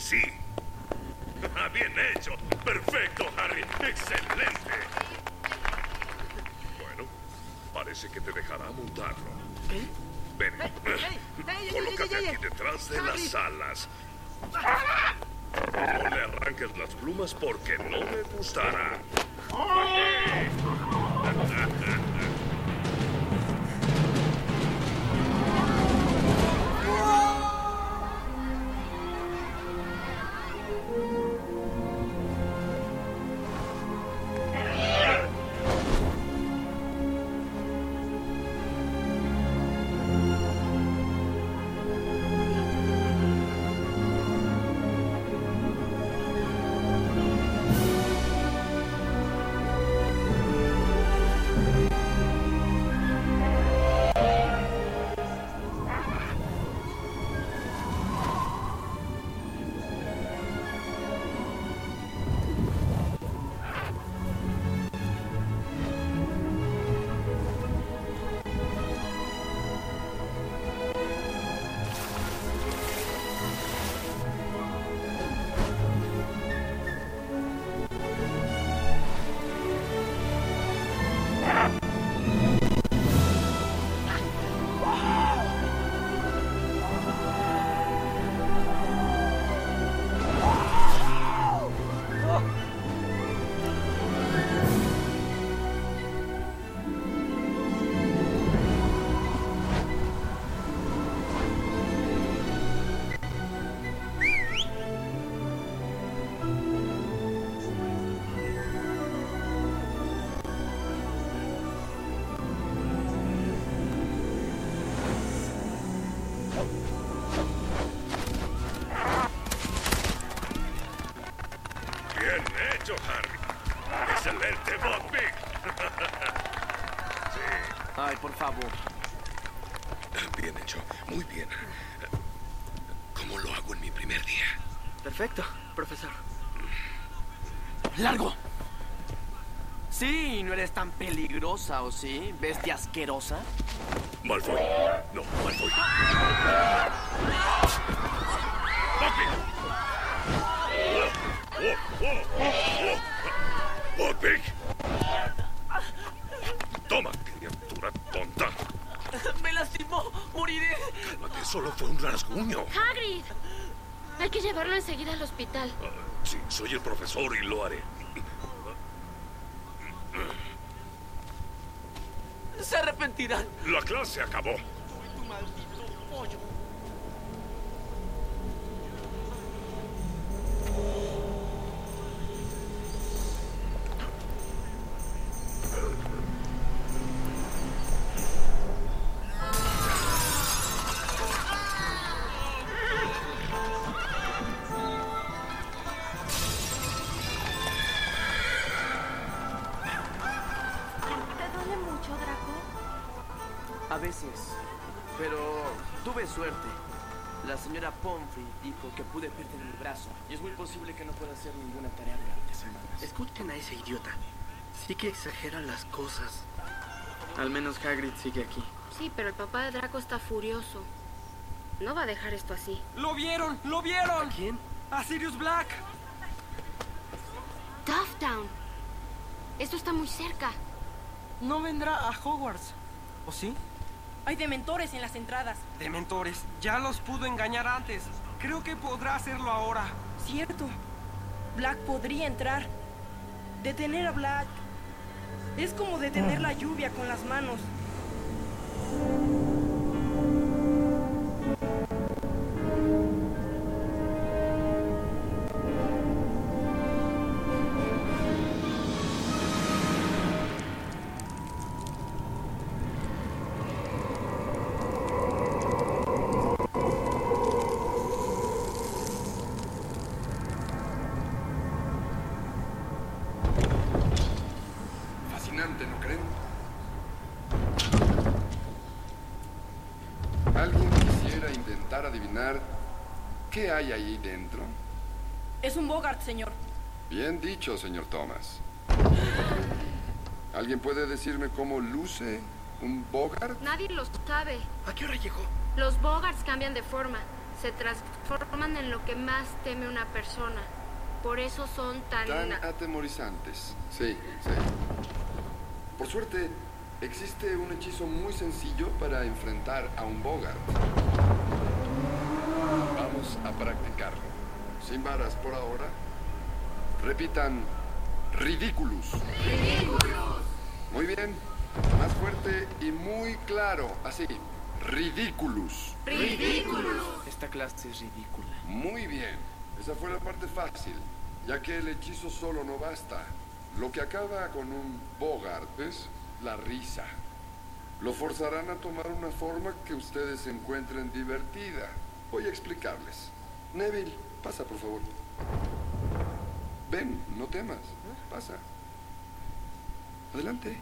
[SPEAKER 3] Sí. Bien hecho. Perfecto, Harry. Excelente. Bueno, parece que te dejará montarlo.
[SPEAKER 22] ¿Qué?
[SPEAKER 3] Ven. Colócate aquí detrás de las alas. No le arranques las plumas porque no me gustará.
[SPEAKER 17] Eres tan peligrosa, ¿o sí? Bestia asquerosa.
[SPEAKER 3] Malfoy. No, Malfoy. Buckbeak. Toma, criatura tonta.
[SPEAKER 17] ¡Me lastimó! ¡Moriré!
[SPEAKER 3] Cálmate, solo fue un rasguño.
[SPEAKER 21] ¡Hagrid! Hay que llevarlo enseguida al hospital.
[SPEAKER 3] Sí, soy el profesor y lo haré.
[SPEAKER 17] Se arrepentirán.
[SPEAKER 3] La
[SPEAKER 17] Y es muy posible que no pueda hacer ninguna tarea durante semanas.
[SPEAKER 22] Escuchen a ese idiota. Sí que exagera las cosas. Al menos Hagrid sigue aquí.
[SPEAKER 21] Sí, pero el papá de Draco está furioso. No va a dejar esto así.
[SPEAKER 28] ¡Lo vieron! ¡Lo vieron!
[SPEAKER 22] ¿A quién?
[SPEAKER 28] A Sirius Black.
[SPEAKER 21] Dufftown. Esto está muy cerca.
[SPEAKER 28] No vendrá a Hogwarts. ¿O sí?
[SPEAKER 26] Hay dementores en las entradas.
[SPEAKER 28] Dementores. Ya los pudo engañar antes. Creo que podrá hacerlo ahora.
[SPEAKER 26] Cierto. Black podría entrar. Detener a Black. Es como detener la lluvia con las manos.
[SPEAKER 24] Qué hay ahí dentro?
[SPEAKER 26] Es un Bogart, señor.
[SPEAKER 24] Bien dicho, señor Thomas. ¿Alguien puede decirme cómo luce un Bogart?
[SPEAKER 21] Nadie lo sabe.
[SPEAKER 22] ¿A qué hora llegó?
[SPEAKER 21] Los Bogarts cambian de forma. Se transforman en lo que más teme una persona. Por eso son tan...
[SPEAKER 24] Tan atemorizantes. Sí, sí. Por suerte, existe un hechizo muy sencillo para enfrentar a un Bogart. Vamos a practicarlo. Sin varas por ahora. Repitan, Ridiculous. Muy bien. Más fuerte y muy claro. Así. Ridiculous.
[SPEAKER 17] Esta clase es ridícula.
[SPEAKER 24] Muy bien. Esa fue la parte fácil, ya que el hechizo solo no basta. Lo que acaba con un Bogart es la risa. Lo forzarán a tomar una forma que ustedes encuentren divertida. Voy a explicarles. Neville, pasa por favor. Ven, no temas. Pasa. Adelante.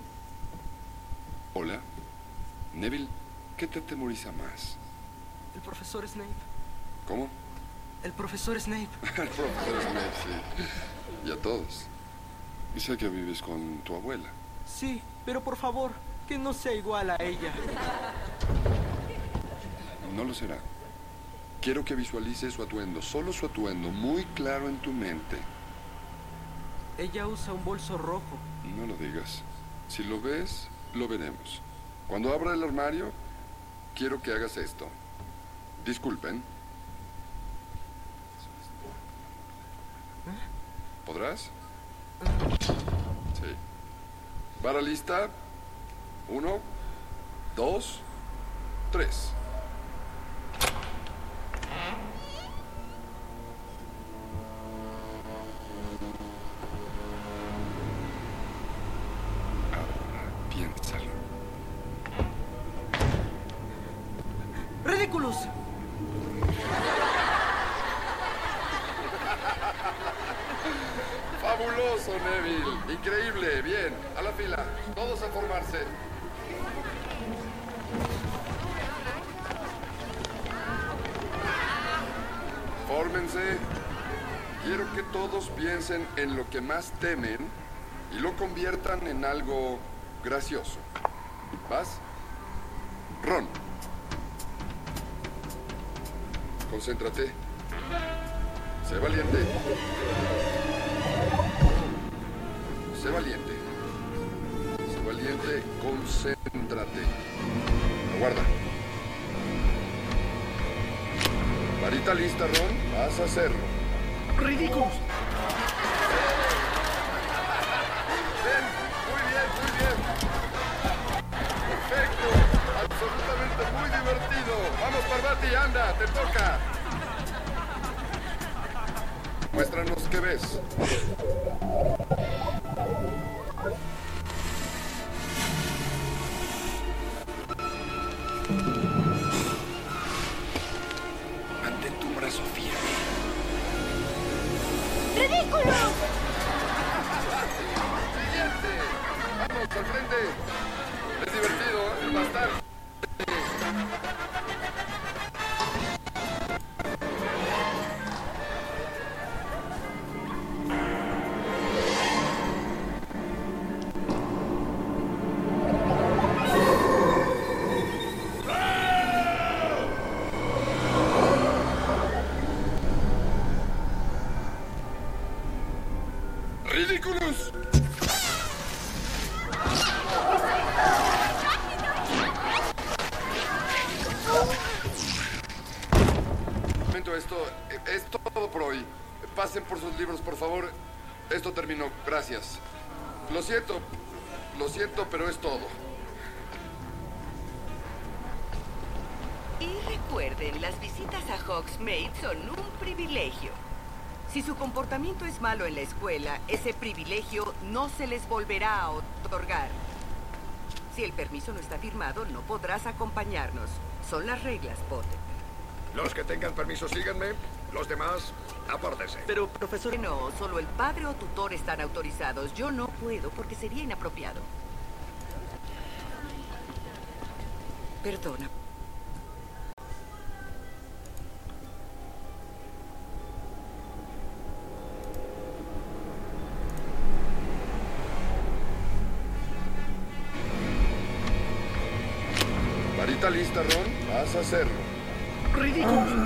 [SPEAKER 24] Hola. Neville, ¿qué te atemoriza más?
[SPEAKER 13] El profesor Snape.
[SPEAKER 24] ¿Cómo?
[SPEAKER 13] El profesor Snape.
[SPEAKER 24] El profesor Snape, sí. Y a todos. Y sé que vives con tu abuela.
[SPEAKER 13] Sí, pero por favor, que no sea igual a ella.
[SPEAKER 24] No lo será. Quiero que visualices su atuendo, solo su atuendo, muy claro en tu mente.
[SPEAKER 13] Ella usa un bolso rojo.
[SPEAKER 24] No lo digas. Si lo ves, lo veremos. Cuando abra el armario, quiero que hagas esto. Disculpen. ¿Podrás? Sí. ¿Vara lista? Uno, dos, tres. Mm-hmm. Más temen y lo conviertan en algo gracioso. ¿Vas? Ron. Concéntrate. Siento, lo siento, pero es todo.
[SPEAKER 29] Y recuerden, las visitas a Hogsmeade son un privilegio. Si su comportamiento es malo en la escuela, ese privilegio no se les volverá a otorgar. Si el permiso no está firmado, no podrás acompañarnos. Son las reglas, Potter.
[SPEAKER 3] Los que tengan permiso, síganme. Los demás, apártense.
[SPEAKER 29] Pero, profesor... No, solo el padre o tutor están autorizados. Yo no puedo porque sería inapropiado. Perdona.
[SPEAKER 24] Varita lista, Ron. Vas a hacerlo.
[SPEAKER 13] ¡Ridículos!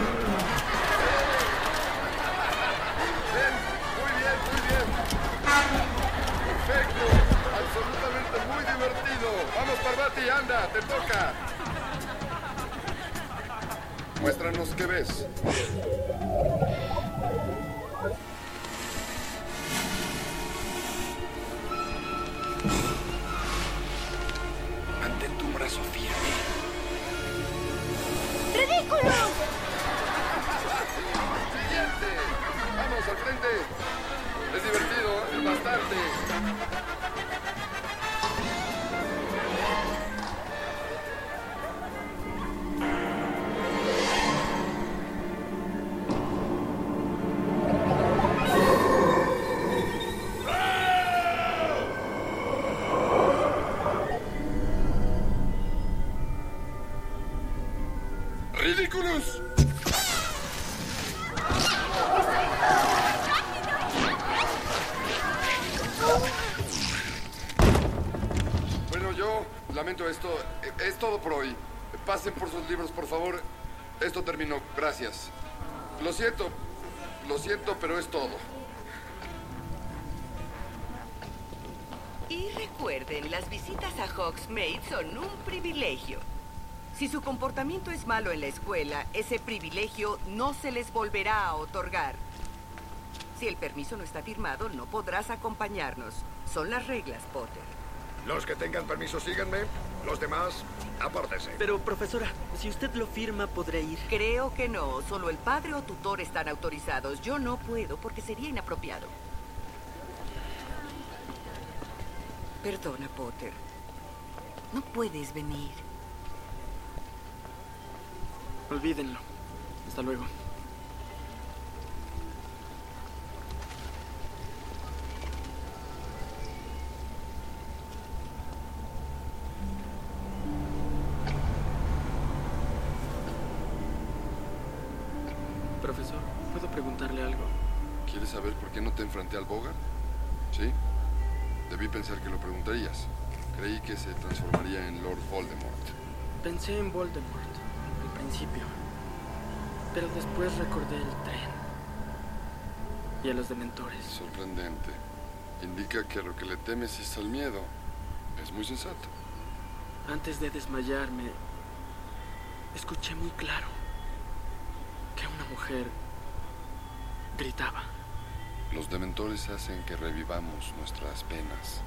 [SPEAKER 24] Libros, por favor. Esto terminó. Gracias. Lo siento. Lo siento, pero es todo.
[SPEAKER 29] Y recuerden, las visitas a Hogsmeade son un privilegio. Si su comportamiento es malo en la escuela, ese privilegio no se les volverá a otorgar. Si el permiso no está firmado, no podrás acompañarnos. Son las reglas, Potter.
[SPEAKER 3] Los que tengan permiso, síganme. Los demás, apártese.
[SPEAKER 13] Pero, profesora, si usted lo firma, podré ir.
[SPEAKER 29] Creo que no. Solo el padre o tutor están autorizados. Yo no puedo porque sería inapropiado. Perdona, Potter. No puedes venir.
[SPEAKER 13] Olvídenlo. Hasta luego.
[SPEAKER 24] Por qué no te enfrenté al Bogart? ¿Sí? Debí pensar que lo preguntarías. Creí que se transformaría en Lord Voldemort.
[SPEAKER 13] Pensé en Voldemort al principio, pero después recordé el tren y a los dementores.
[SPEAKER 24] Sorprendente. Indica que a lo que le temes es al miedo. Es muy sensato.
[SPEAKER 13] Antes de desmayarme, escuché muy claro que una mujer gritaba.
[SPEAKER 24] Los dementores hacen que revivamos nuestras penas.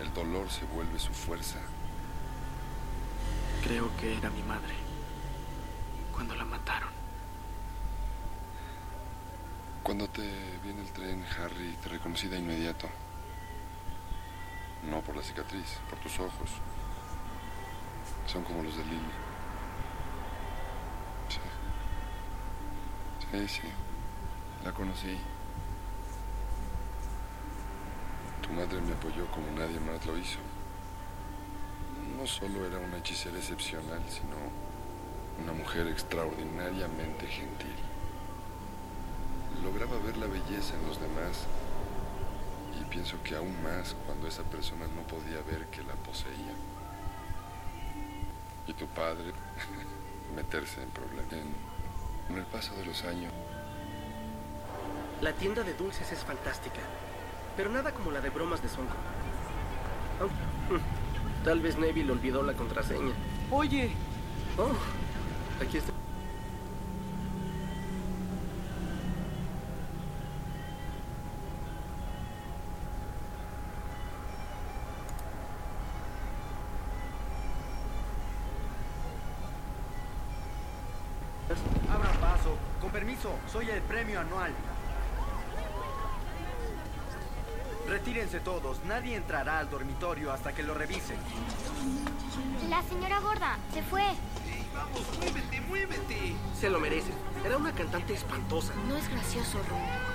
[SPEAKER 24] El dolor se vuelve su fuerza.
[SPEAKER 13] Creo que era mi madre cuando la mataron.
[SPEAKER 24] Cuando te viene el tren, Harry, te reconocí de inmediato. No por la cicatriz, por tus ojos. Son como los de Lily. Sí. Sí, sí. La conocí. Tu madre me apoyó como nadie más lo hizo. No solo era una hechicera excepcional, sino una mujer extraordinariamente gentil. Lograba ver la belleza en los demás y pienso que aún más cuando esa persona no podía ver que la poseía. Y tu padre meterse en problemas. En- Con el paso de los años,
[SPEAKER 22] La tienda de dulces es fantástica, pero nada como la de bromas de Sonko. Oh, Tal vez Neville olvidó la contraseña.
[SPEAKER 13] Oye.
[SPEAKER 22] Oh, aquí está.
[SPEAKER 17] Abran paso. Con permiso, soy el premio anual. Retírense todos. Nadie entrará al dormitorio hasta que lo revisen.
[SPEAKER 21] La señora gorda se fue.
[SPEAKER 17] Vamos, muévete, muévete.
[SPEAKER 22] Se lo merece. Era una cantante espantosa.
[SPEAKER 21] No es gracioso, Ron.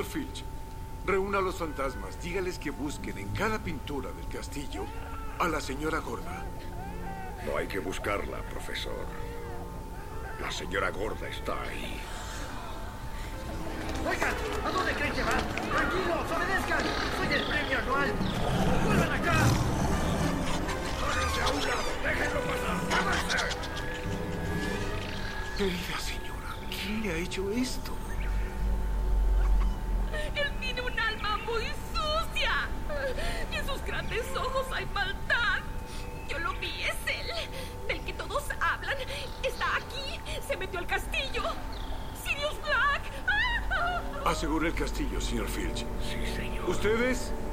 [SPEAKER 25] Señor Filch, Reúna a los fantasmas. Dígales que busquen en cada pintura del castillo a la señora gorda.
[SPEAKER 8] No hay que buscarla, profesor. La señora gorda está ahí.
[SPEAKER 30] Oigan, ¿a dónde creen que van? Tranquilos, obedezcan. Soy el premio anual. ¡Vuelvan acá!
[SPEAKER 8] ¡Háganse a un lado! ¡Déjenlo pasar! ¡Háganse!
[SPEAKER 25] Querida señora, ¿quién le ha hecho esto?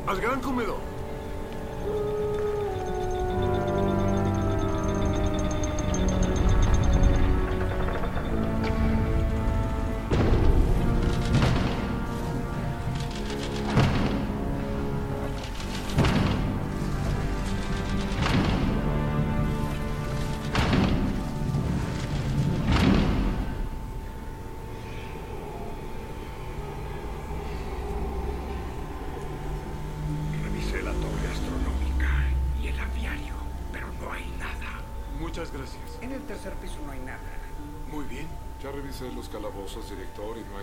[SPEAKER 26] Al
[SPEAKER 25] gran comedor.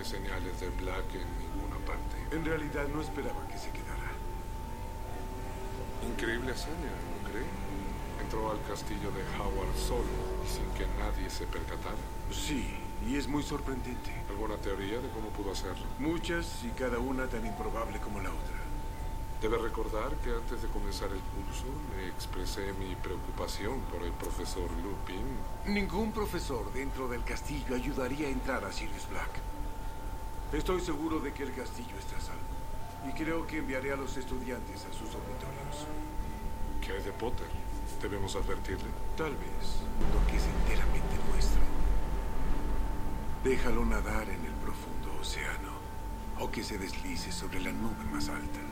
[SPEAKER 19] Señales de Black en ninguna parte.
[SPEAKER 25] En realidad no esperaba que se quedara.
[SPEAKER 19] Increíble hazaña, ¿no cree? Entró al castillo de Howard solo y sin que nadie se percatara.
[SPEAKER 25] Sí, y es muy sorprendente.
[SPEAKER 19] ¿Alguna teoría de cómo pudo hacerlo?
[SPEAKER 25] Muchas y cada una tan improbable como la otra.
[SPEAKER 19] Debe recordar que antes de comenzar el curso le expresé mi preocupación por el profesor Lupin.
[SPEAKER 25] Ningún profesor dentro del castillo ayudaría a entrar a Sirius Black. Estoy seguro de que el castillo está a salvo. Y creo que enviaré a los estudiantes a sus dormitorios.
[SPEAKER 19] ¿Qué hay de Potter? ¿Debemos advertirle?
[SPEAKER 25] Tal vez lo que es enteramente nuestro. Déjalo nadar en el profundo océano o que se deslice sobre la nube más alta.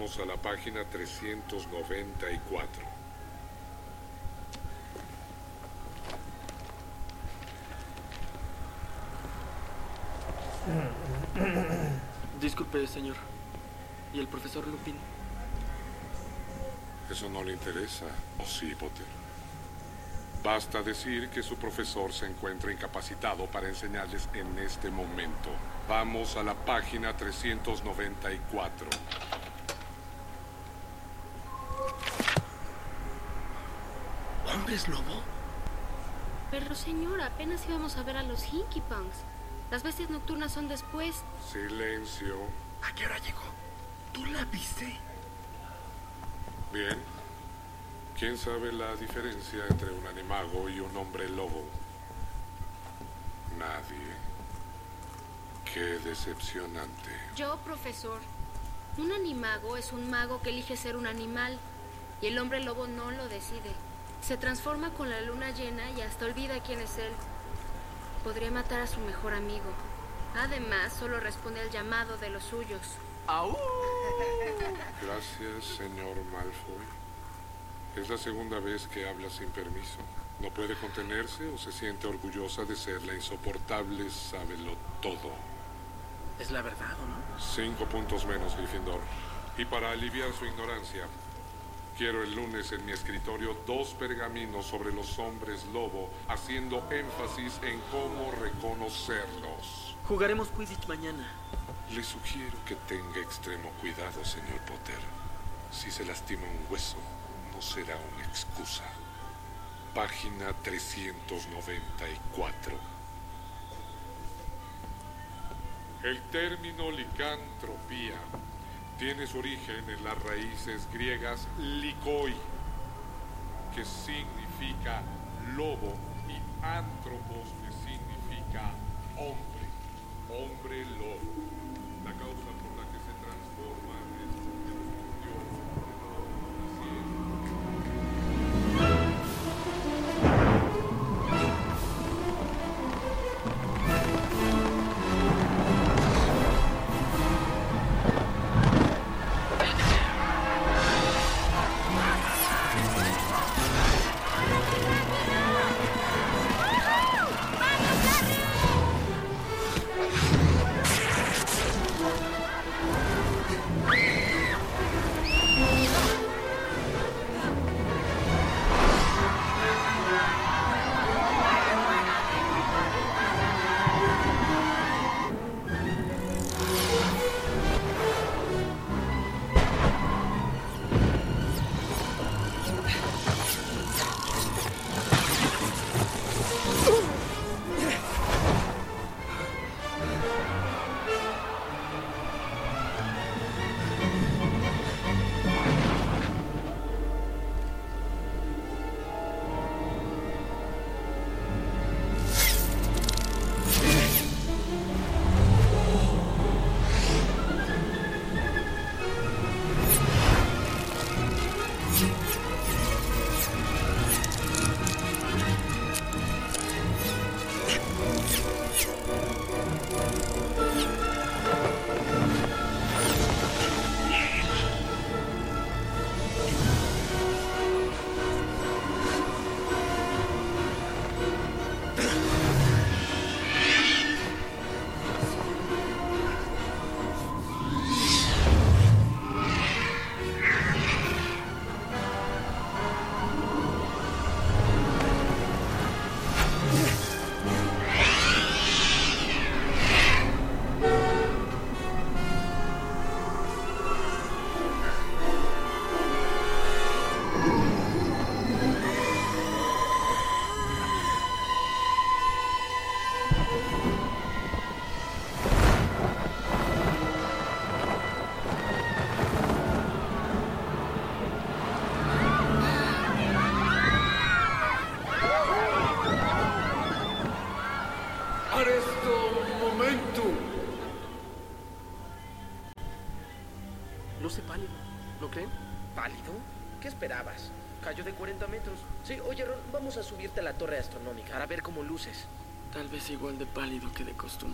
[SPEAKER 19] Vamos a la página 394.
[SPEAKER 22] Disculpe, señor. ¿Y el profesor Lupin?
[SPEAKER 19] Eso no le interesa. ¿O sí, Potter? Basta decir que su profesor se encuentra incapacitado para enseñarles en este momento. Vamos a la página 394.
[SPEAKER 13] ¿Hombres lobo?
[SPEAKER 21] Pero señora, apenas íbamos a ver a los Hinky Punks. Las bestias nocturnas son después.
[SPEAKER 19] Silencio.
[SPEAKER 13] ¿A qué hora llegó? ¿Tú la viste?
[SPEAKER 19] Bien. ¿Quién sabe la diferencia entre un animago y un hombre lobo? Nadie. Qué decepcionante.
[SPEAKER 21] Yo, profesor. Un animago es un mago que elige ser un animal. Y el hombre lobo no lo decide. Se transforma con la luna llena y hasta olvida quién es él. Podría matar a su mejor amigo. Además, solo responde al llamado de los suyos.
[SPEAKER 19] Gracias, señor Malfoy. Es la segunda vez que habla sin permiso. ¿No puede contenerse o se siente orgullosa de ser la insoportable sábelo todo?
[SPEAKER 13] Es la verdad, ¿o no?
[SPEAKER 19] Cinco puntos menos, Gryffindor. Y para aliviar su ignorancia, quiero el lunes en mi escritorio dos pergaminos sobre los hombres lobo, haciendo énfasis en cómo reconocerlos.
[SPEAKER 22] Jugaremos Quidditch mañana.
[SPEAKER 19] Le sugiero que tenga extremo cuidado, señor Potter. Si se lastima un hueso, no será una excusa. Página 394. El término licantropía tiene su origen en las raíces griegas likoi, que significa lobo, y antropos, que significa hombre, hombre lobo.
[SPEAKER 31] luces.
[SPEAKER 13] Tal vez igual de pálido que de costumbre.